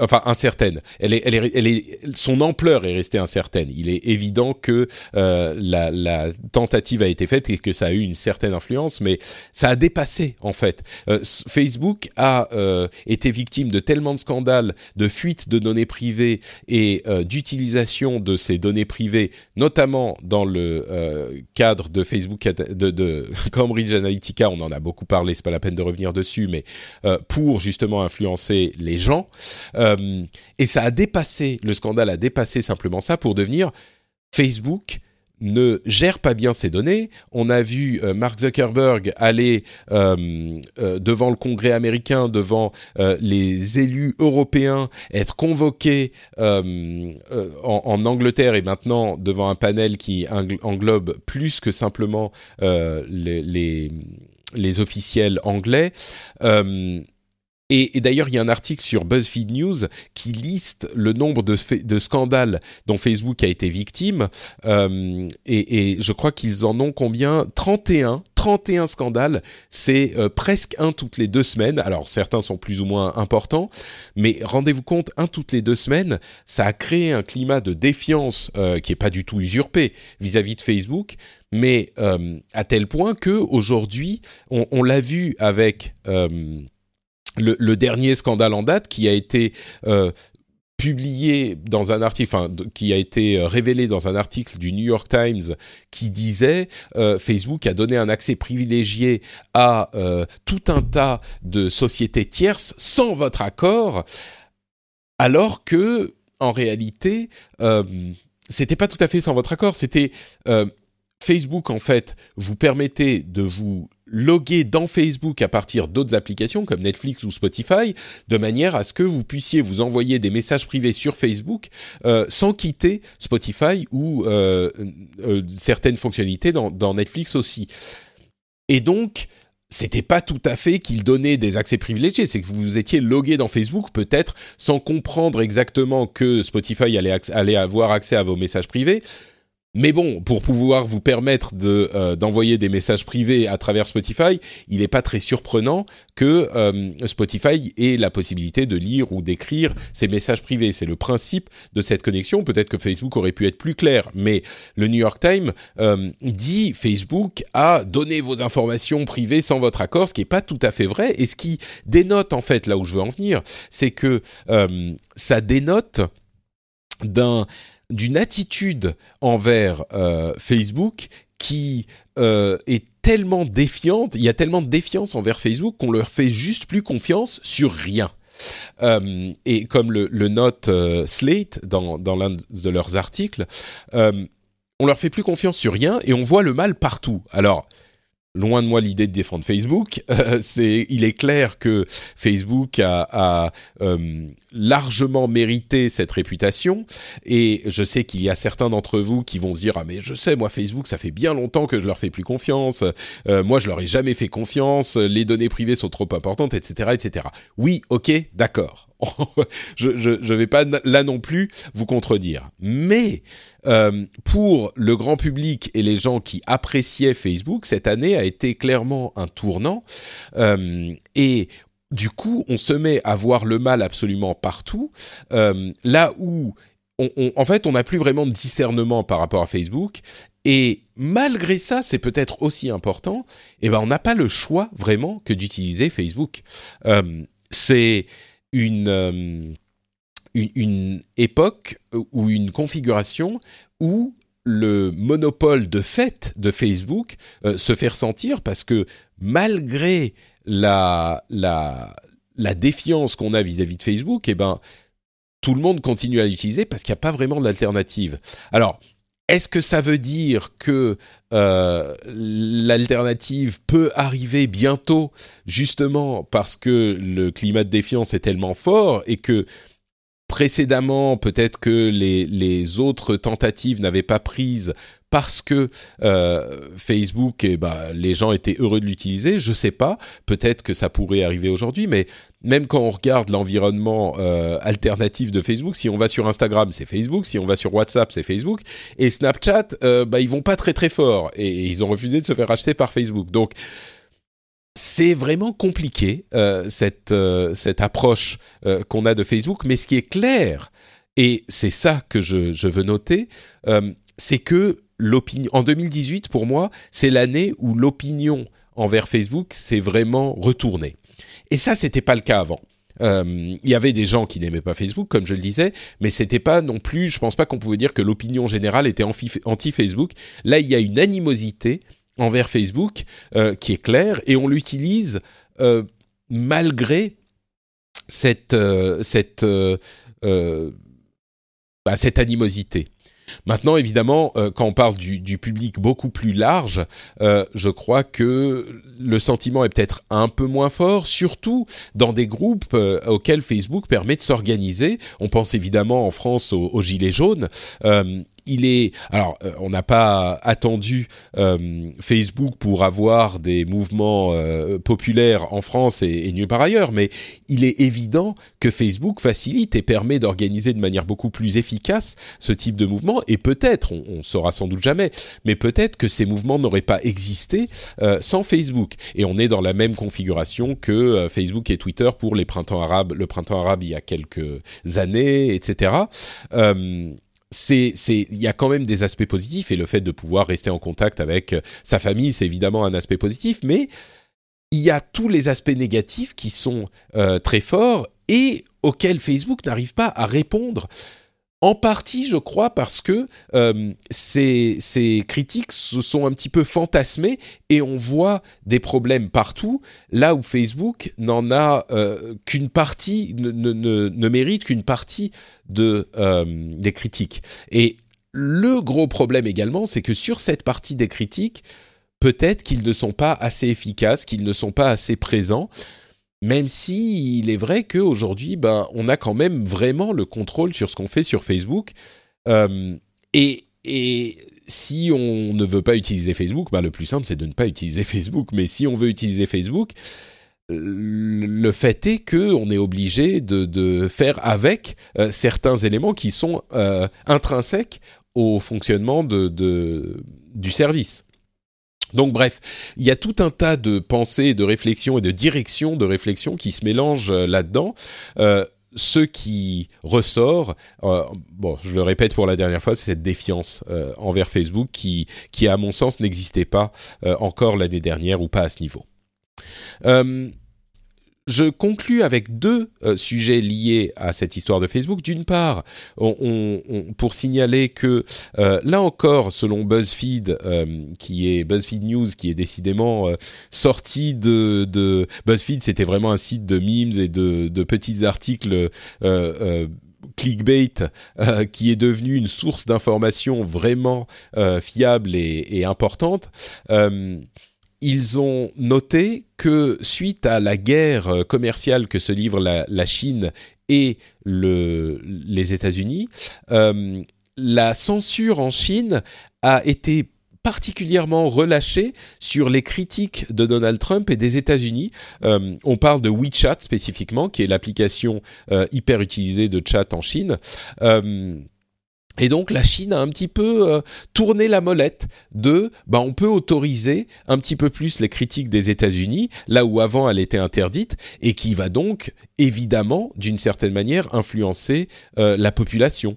Speaker 1: enfin incertaine. Elle est, elle est, elle est, son ampleur est restée incertaine. Il est évident que euh, la, la, tentative a été faite et que ça a eu une certaine influence, mais ça a dépassé en fait. Euh, Facebook a euh, été victime de tellement de scandales, de fuites de données privées et euh, d'utilisation de ces données privées, notamment dans le euh, cadre de Facebook, de, de Cambridge Analytica. On en a beaucoup parlé, c'est pas la peine de revenir dessus, mais pour justement influencer les gens. Et ça a dépassé, le scandale a dépassé simplement ça pour devenir Facebook ne gère pas bien ses données. On a vu euh, Mark Zuckerberg aller euh, devant le Congrès américain, devant les élus européens, être convoqué en, Angleterre et maintenant devant un panel qui englobe plus que simplement les, les, officiels anglais. Et, d'ailleurs, il y a un article sur BuzzFeed News qui liste le nombre de, scandales dont Facebook a été victime. Euh, et, je crois qu'ils en ont combien? 31. 31 scandales, c'est euh, presque un toutes les deux semaines. Alors certains sont plus ou moins importants, mais rendez-vous compte, un toutes les deux semaines, ça a créé un climat de défiance euh, qui est pas du tout usurpé vis-à-vis de Facebook, mais à tel point que aujourd'hui, on l'a vu avec le, dernier scandale en date qui a été euh, publié dans un article, enfin, qui a été euh, révélé dans un article du New York Times qui disait euh, Facebook a donné un accès privilégié à tout un tas de sociétés tierces sans votre accord, alors que en réalité, c'était pas tout à fait sans votre accord. C'était Facebook en fait vous permettait de vous loguer dans Facebook à partir d'autres applications comme Netflix ou Spotify, de manière à ce que vous puissiez vous envoyer des messages privés sur Facebook euh, sans quitter Spotify ou euh, euh, certaines fonctionnalités dans, Netflix aussi. Et donc, c'était pas tout à fait qu'il donnait des accès privilégiés, c'est que vous étiez logué dans Facebook peut-être sans comprendre exactement que Spotify allait, allait avoir accès à vos messages privés, mais bon, pour pouvoir vous permettre de euh, d'envoyer des messages privés à travers Spotify, il n'est pas très surprenant que euh, Spotify ait la possibilité de lire ou d'écrire ces messages privés. C'est le principe de cette connexion. Peut-être que Facebook aurait pu être plus clair, mais le New York Times euh, dit Facebook a donné vos informations privées sans votre accord, ce qui n'est pas tout à fait vrai. Et ce qui dénote en fait là où je veux en venir, c'est que ça dénote d'un d'une attitude envers euh, Facebook qui euh, est tellement défiante, il y a tellement de défiance envers Facebook qu'on leur fait juste plus confiance sur rien. Euh, et comme le, note Slate dans, dans l'un de leurs articles, on leur fait plus confiance sur rien et on voit le mal partout. Alors, loin de moi l'idée de défendre Facebook. Euh, c'est, il est clair que Facebook a, a euh, largement mérité cette réputation, et je sais qu'il y a certains d'entre vous qui vont se dire ah mais je sais moi Facebook ça fait bien longtemps que je leur fais plus confiance, euh, moi je leur ai jamais fait confiance, les données privées sont trop importantes, etc., etc. Oui, ok, d'accord. je, je vais pas là non plus vous contredire, mais euh, pour le grand public et les gens qui appréciaient Facebook, cette année a été clairement un tournant. Euh, et du coup, on se met à voir le mal absolument partout, euh, là où, en fait, on n'a plus vraiment de discernement par rapport à Facebook. Et malgré ça, c'est peut-être aussi important. Eh ben, on n'a pas le choix vraiment que d'utiliser Facebook. c'est une une, époque ou une configuration où le monopole de fait de Facebook euh, se fait ressentir parce que malgré la, la, défiance qu'on a vis-à-vis de Facebook, eh ben, tout le monde continue à l'utiliser parce qu'il n'y a pas vraiment d'alternative. Alors, est-ce que ça veut dire que euh, l'alternative peut arriver bientôt, justement parce que le climat de défiance est tellement fort et que précédemment, peut-être que les, les autres tentatives n'avaient pas prise parce que euh, Facebook, eh ben, les gens étaient heureux de l'utiliser. Je sais pas. Peut-être que ça pourrait arriver aujourd'hui, mais même quand on regarde l'environnement euh, alternatif de Facebook, si on va sur Instagram, c'est Facebook. Si on va sur WhatsApp, c'est Facebook. Et Snapchat, euh, bah, ils vont pas très très fort et, ils ont refusé de se faire acheter par Facebook. Donc c'est vraiment compliqué cette cette approche qu'on a de Facebook, mais ce qui est clair et c'est ça que je veux noter, c'est que en 2018 pour moi, c'est l'année où l'opinion envers Facebook s'est vraiment retournée. Et ça, c'était pas le cas avant. Euh, il y avait des gens qui n'aimaient pas Facebook, comme je le disais, mais c'était pas non plus. Je pense pas qu'on pouvait dire que l'opinion générale était anti-Facebook. Là, il y a une animosité envers Facebook euh, qui est claire et on l'utilise euh, malgré cette cette bah, cette animosité. Maintenant, évidemment, euh, quand on parle du, public beaucoup plus large, euh, je crois que le sentiment est peut-être un peu moins fort, surtout dans des groupes euh, auxquels Facebook permet de s'organiser. On pense évidemment en France aux, Gilets jaunes il est alors euh, on n'a pas attendu euh, Facebook pour avoir des mouvements euh, populaires en France et, et nulle part ailleurs, mais il est évident que Facebook facilite et permet d'organiser de manière beaucoup plus efficace ce type de mouvement et peut-être, on, saura sans doute jamais, mais peut-être que ces mouvements n'auraient pas existé sans Facebook. Et on est dans la même configuration que Facebook et Twitter pour les printemps arabes, le printemps arabe il y a quelques années, etc c'est il y a quand même des aspects positifs et le fait de pouvoir rester en contact avec euh, sa famille c'est évidemment un aspect positif mais il y a tous les aspects négatifs qui sont euh, très forts et auxquels Facebook n'arrive pas à répondre en partie, je crois, parce que euh, ces, critiques se sont un petit peu fantasmées et on voit des problèmes partout, là où Facebook n'en a euh, qu'une partie, ne mérite qu'une partie de, euh, des critiques. Et le gros problème également, c'est que sur cette partie des critiques, peut-être qu'ils ne sont pas assez efficaces, qu'ils ne sont pas assez présents. Même si il est vrai qu'aujourd'hui, ben, on a quand même vraiment le contrôle sur ce qu'on fait sur Facebook. Euh, et, et, si on ne veut pas utiliser Facebook, ben, le plus simple, c'est de ne pas utiliser Facebook. Mais si on veut utiliser Facebook, le fait est que on est obligé de, de faire avec euh, certains éléments qui sont euh, intrinsèques au fonctionnement de, de, du service. Donc bref, il y a tout un tas de pensées, de réflexions et de directions de réflexion qui se mélangent euh, là-dedans. Euh, ce qui ressort, euh, bon, je le répète pour la dernière fois, c'est cette défiance envers Facebook qui, à mon sens, n'existait pas encore l'année dernière ou pas à ce niveau je conclus avec deux euh, sujets liés à cette histoire de Facebook. D'une part, pour signaler que euh, là encore, selon BuzzFeed, euh, qui est BuzzFeed News, qui est décidément sorti de, BuzzFeed, c'était vraiment un site de memes et de, petits articles. clickbait qui est devenu une source d'information vraiment fiable et, et importante ils ont noté que suite à la guerre euh, commerciale que se livrent la, Chine et le, les États-Unis, euh, la censure en Chine a été particulièrement relâchée sur les critiques de Donald Trump et des États-Unis. Euh, on parle de WeChat spécifiquement, qui est l'application hyper utilisée de chat en Chine. Et donc la Chine a un petit peu euh, tourné la molette de bah on peut autoriser un petit peu plus les critiques des États-Unis là où avant elle était interdite et qui va donc évidemment d'une certaine manière influencer euh, la population.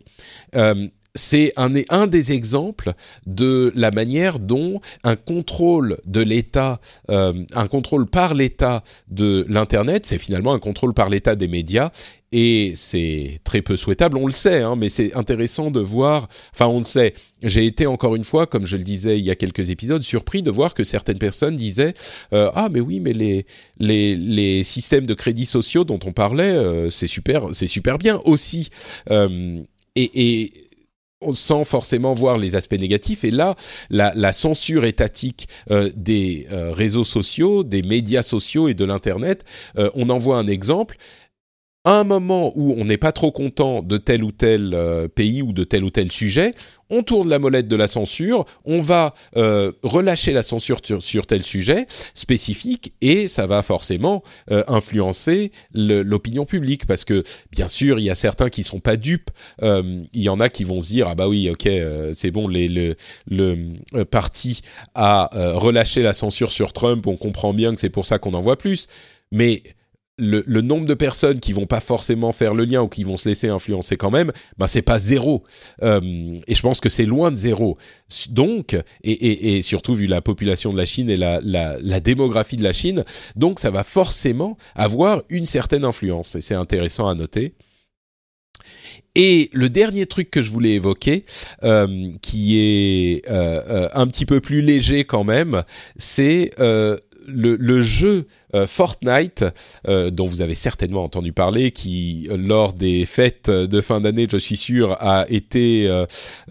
Speaker 1: Euh, c'est un, des exemples de la manière dont un contrôle de l'État, un contrôle par l'État de l'Internet, c'est finalement un contrôle par l'État des médias, et c'est très peu souhaitable, on le sait, hein, mais c'est intéressant de voir, enfin on le sait, j'ai été encore une fois, comme je le disais il y a quelques épisodes, surpris de voir que certaines personnes disaient euh, ah mais oui mais les les les systèmes de crédits sociaux dont on parlait euh, c'est super c'est super bien aussi euh, et, et sans forcément voir les aspects négatifs. Et là, la, censure étatique des réseaux sociaux, des médias sociaux et de l'Internet, on en voit un exemple. Un moment où on n'est pas trop content de tel ou tel euh, pays ou de tel ou tel sujet, on tourne la molette de la censure, on va euh, relâcher la censure sur, tel sujet spécifique et ça va forcément euh, influencer l'opinion publique parce que bien sûr il y a certains qui sont pas dupes, il y en a qui vont se dire ah bah oui ok c'est bon le, le parti a relâché la censure sur Trump, on comprend bien que c'est pour ça qu'on en voit plus, mais le, nombre de personnes qui vont pas forcément faire le lien ou qui vont se laisser influencer quand même, ben c'est pas zéro. Euh, et je pense que c'est loin de zéro. Donc, et, surtout vu la population de la Chine et la, la, démographie de la Chine, donc ça va forcément avoir une certaine influence. Et c'est intéressant à noter. Et le dernier truc que je voulais évoquer, euh, qui est euh, un petit peu plus léger quand même, c'est le, jeu euh, Fortnite, euh, dont vous avez certainement entendu parler, qui lors des fêtes de fin d'année, je suis sûr, a été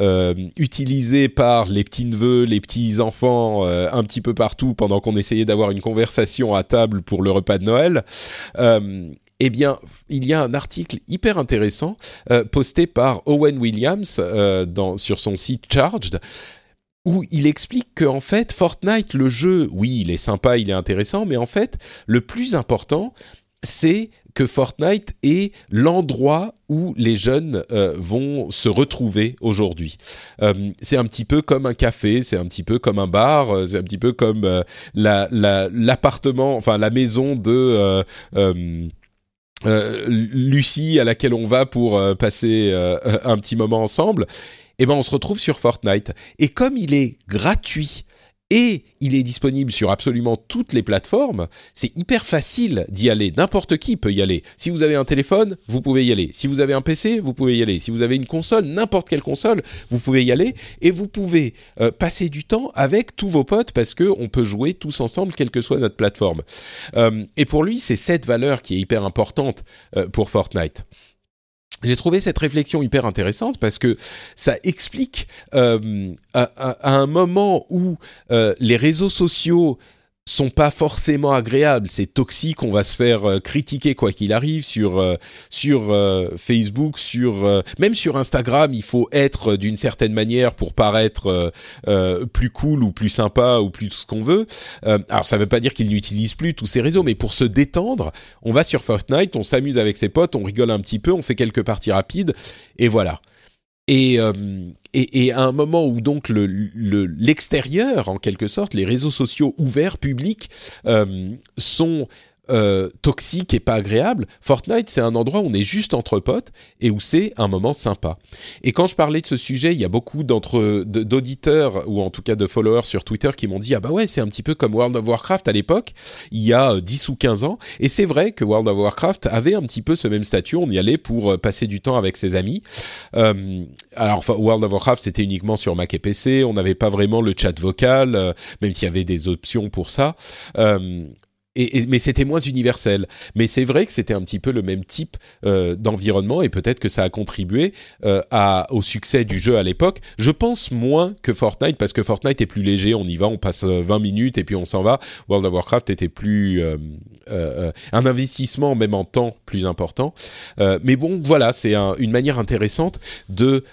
Speaker 1: euh, utilisé par les petits neveux, les petits enfants, un petit peu partout pendant qu'on essayait d'avoir une conversation à table pour le repas de Noël. eh bien, il y a un article hyper intéressant posté par Owen Williams dans, sur son site Charged où il explique qu'en fait, Fortnite, le jeu, oui, il est sympa, il est intéressant, mais en fait, le plus important, c'est que Fortnite est l'endroit où les jeunes euh, vont se retrouver aujourd'hui. Euh, c'est un petit peu comme un café, c'est un petit peu comme un bar, euh, c'est un petit peu comme l'appartement, enfin la maison de Lucie à laquelle on va pour passer un petit moment ensemble eh ben on se retrouve sur Fortnite. Et comme il est gratuit et il est disponible sur absolument toutes les plateformes, c'est hyper facile d'y aller. N'importe qui peut y aller. Si vous avez un téléphone, vous pouvez y aller. Si vous avez un PC, vous pouvez y aller. Si vous avez une console, n'importe quelle console, vous pouvez y aller et vous pouvez euh, passer du temps avec tous vos potes parce que on peut jouer tous ensemble, quelle que soit notre plateforme. Euh, et pour lui, c'est cette valeur qui est hyper importante euh, pour Fortnite. J'ai trouvé cette réflexion hyper intéressante parce que ça explique euh, à, un moment où euh, les réseaux sociaux sont pas forcément agréables, c'est toxique, on va se faire euh, critiquer quoi qu'il arrive sur euh, sur euh, Facebook, sur même sur Instagram, il faut être d'une certaine manière pour paraître plus cool ou plus sympa ou plus ce qu'on veut. alors ça veut pas dire qu'ils n'utilisent plus tous ces réseaux, mais pour se détendre, on va sur Fortnite, on s'amuse avec ses potes, on rigole un petit peu, on fait quelques parties rapides et voilà. Et, euh, et, et, à un moment où donc le, l'extérieur, en quelque sorte, les réseaux sociaux ouverts, publics, euh, sont euh, toxique et pas agréable, Fortnite c'est un endroit où on est juste entre potes et où c'est un moment sympa. Et quand je parlais de ce sujet, il y a beaucoup d'entre d'auditeurs ou en tout cas de followers sur Twitter qui m'ont dit ah bah ouais c'est un petit peu comme World of Warcraft à l'époque, il y a 10 euh, ou 15 ans. Et c'est vrai que World of Warcraft avait un petit peu ce même statut, on y allait pour euh, passer du temps avec ses amis. Euh, alors World of Warcraft c'était uniquement sur Mac et PC, on n'avait pas vraiment le chat vocal, même s'il y avait des options pour ça. Euh, et, mais c'était moins universel. Mais c'est vrai que c'était un petit peu le même type euh, d'environnement et peut-être que ça a contribué euh, à, au succès du jeu à l'époque. Je pense moins que Fortnite parce que Fortnite est plus léger, on y va, on passe 20 euh, minutes et puis on s'en va. World of Warcraft était plus euh, euh, un investissement même en temps plus important. mais bon, voilà, c'est un, une manière intéressante de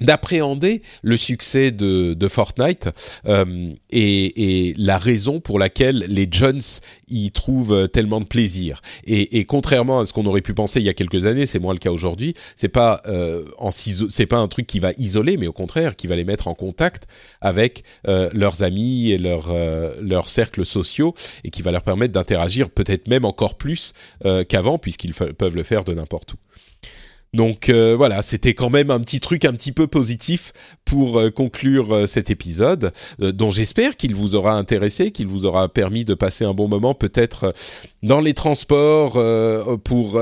Speaker 1: d'appréhender le succès de, de Fortnite euh, et, et, la raison pour laquelle les jeunes y trouvent tellement de plaisir. Et, et contrairement à ce qu'on aurait pu penser il y a quelques années, c'est moins le cas aujourd'hui. C'est pas euh, en c'est pas un truc qui va isoler, mais au contraire qui va les mettre en contact avec euh, leurs amis et leurs euh, leurs cercles sociaux et qui va leur permettre d'interagir peut-être même encore plus euh, qu'avant puisqu'ils peuvent le faire de n'importe où. Donc euh, voilà, c'était quand même un petit truc un petit peu positif pour euh, conclure euh, cet épisode, dont j'espère qu'il vous aura intéressé, qu'il vous aura permis de passer un bon moment, peut-être dans les transports pour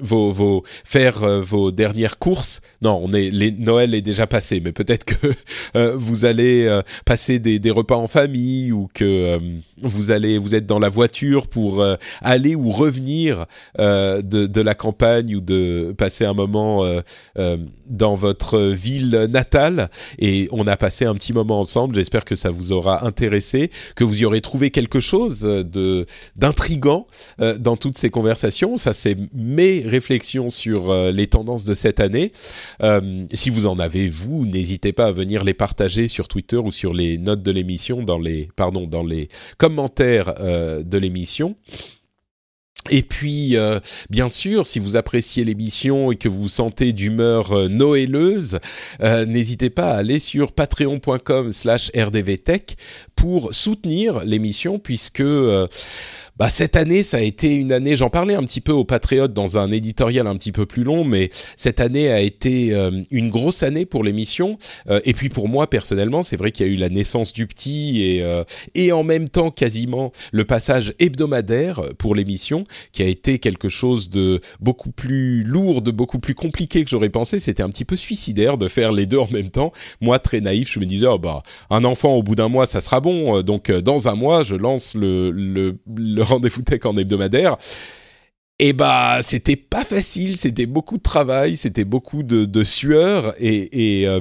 Speaker 1: vos, vos, faire vos dernières courses. Non, on est Noël est déjà passé, mais peut-être que vous allez passer des, des, repas en famille ou que vous allez vous êtes dans la voiture pour aller ou revenir de, de la campagne ou de passer un moment dans votre ville natale et on a passé un petit moment ensemble. J'espère que ça vous aura intéressé, que vous y aurez trouvé quelque chose de d'intrigant dans toutes ces conversations. Ça, c'est mes réflexions sur les tendances de cette année. si vous en avez vous, n'hésitez pas à venir les partager sur Twitter ou sur les notes de l'émission, dans les pardon, dans les commentaires de l'émission. Et puis, euh, bien sûr, si vous appréciez l'émission et que vous sentez d'humeur euh, noëleuse, euh, n'hésitez pas à aller sur patreon.com/slash rdvtech pour soutenir l'émission, puisque bah, cette année, ça a été une année, j'en parlais un petit peu aux Patriotes dans un éditorial un petit peu plus long, mais cette année a été euh, une grosse année pour l'émission. Euh, et puis pour moi, personnellement, c'est vrai qu'il y a eu la naissance du petit et, euh, et en même temps quasiment le passage hebdomadaire pour l'émission, qui a été quelque chose de beaucoup plus lourd, de beaucoup plus compliqué que j'aurais pensé. C'était un petit peu suicidaire de faire les deux en même temps. Moi, très naïf, je me disais, oh, bah, un enfant au bout d'un mois, ça sera bon. Donc, dans un mois, je lance le, le, le rendez-vous tech en hebdomadaire. Et bah, c'était pas facile, c'était beaucoup de travail, c'était beaucoup de, de sueur, et, et euh,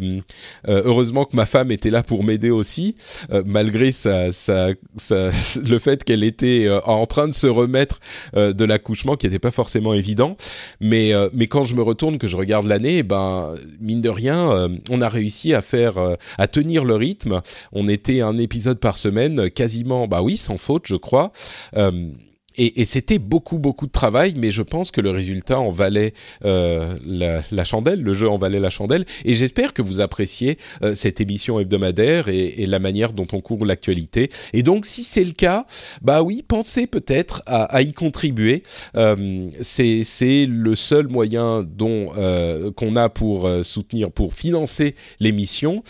Speaker 1: euh, heureusement que ma femme était là pour m'aider aussi, euh, malgré sa, sa, le fait qu'elle était en train de se remettre de l'accouchement, qui n'était pas forcément évident. Mais, mais quand je me retourne, que je regarde l'année, ben mine de rien, on a réussi à faire, à tenir le rythme. On était un épisode par semaine, quasiment, bah oui, sans faute, je crois et, et c'était beaucoup beaucoup de travail, mais je pense que le résultat en valait euh, la, la, chandelle, le jeu en valait la chandelle, et j'espère que vous appréciez euh, cette émission hebdomadaire et, et, la manière dont on court l'actualité. Et donc, si c'est le cas, bah oui, pensez peut-être à, à, y contribuer. Euh, c'est le seul moyen dont euh, qu'on a pour euh, soutenir, pour financer l'émission,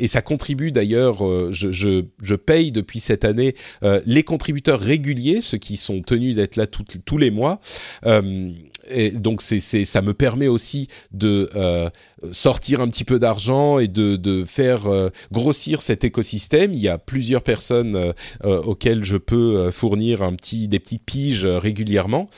Speaker 1: et ça contribue d'ailleurs. Je, je, je paye depuis cette année les contributeurs réguliers, ceux qui sont d'être là tous les mois. Euh, et donc c'est, ça me permet aussi de euh, sortir un petit peu d'argent et de, de faire euh, grossir cet écosystème. Il y a plusieurs personnes auxquelles je peux fournir un petit, des petites piges régulièrement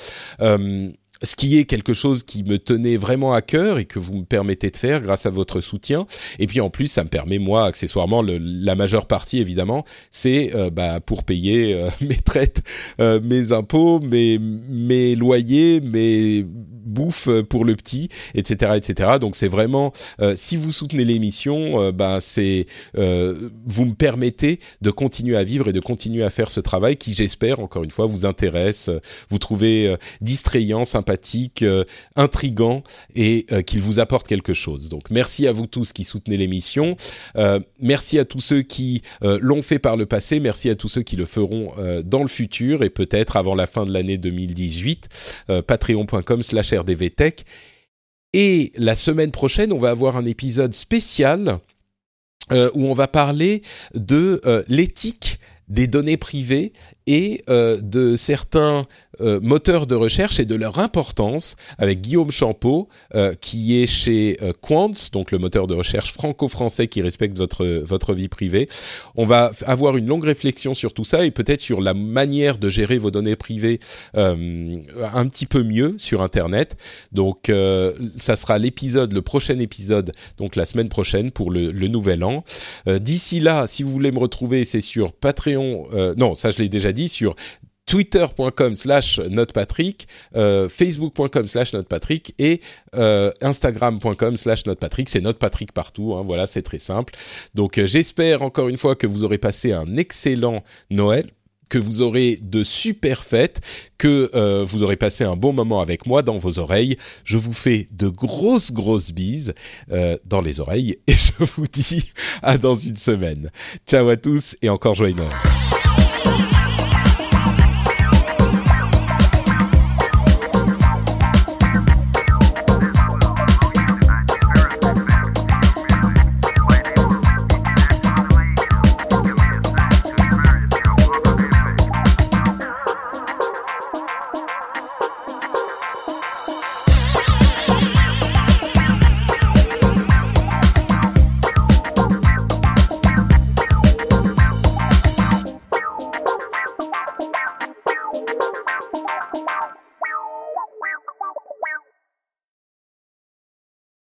Speaker 1: ce qui est quelque chose qui me tenait vraiment à cœur et que vous me permettez de faire grâce à votre soutien. Et puis en plus, ça me permet moi, accessoirement, le, la majeure partie évidemment, c'est euh, bah, pour payer euh, mes traites, euh, mes impôts, mes mes loyers, mes bouffe pour le petit, etc., etc. Donc c'est vraiment, euh, si vous soutenez l'émission, euh, ben c'est, euh, vous me permettez de continuer à vivre et de continuer à faire ce travail qui, j'espère, encore une fois, vous intéresse, vous trouvez distrayant, sympathique, intrigant et qu'il vous apporte quelque chose. Donc merci à vous tous qui soutenez l'émission, merci à tous ceux qui l'ont fait par le passé, merci à tous ceux qui le feront dans le futur et peut-être avant la fin de l'année 2018. Patreon.com/slash RDVTech. Et la semaine prochaine, on va avoir un épisode spécial euh, où on va parler de euh, l'éthique des données privées et euh, de certains euh, moteurs de recherche et de leur importance avec Guillaume Champeau euh, qui est chez euh, Quants, donc le moteur de recherche franco-français qui respecte votre votre vie privée. On va avoir une longue réflexion sur tout ça et peut-être sur la manière de gérer vos données privées euh, un petit peu mieux sur Internet. Donc ça sera l'épisode, le prochain épisode, donc la semaine prochaine pour le, le nouvel an. D'ici là, si vous voulez me retrouver, c'est sur Patreon. non, ça je l'ai déjà dit sur twitter.com slash notepatrick, euh, facebook.com slash notepatrick et euh, instagram.com slash notepatrick. C'est notepatrick partout, hein, voilà, c'est très simple. Donc euh, j'espère encore une fois que vous aurez passé un excellent Noël que vous aurez de super fêtes, que euh, vous aurez passé un bon moment avec moi dans vos oreilles. Je vous fais de grosses, grosses bises dans les oreilles et je vous dis à dans une semaine. Ciao à tous et encore joyeux Noël.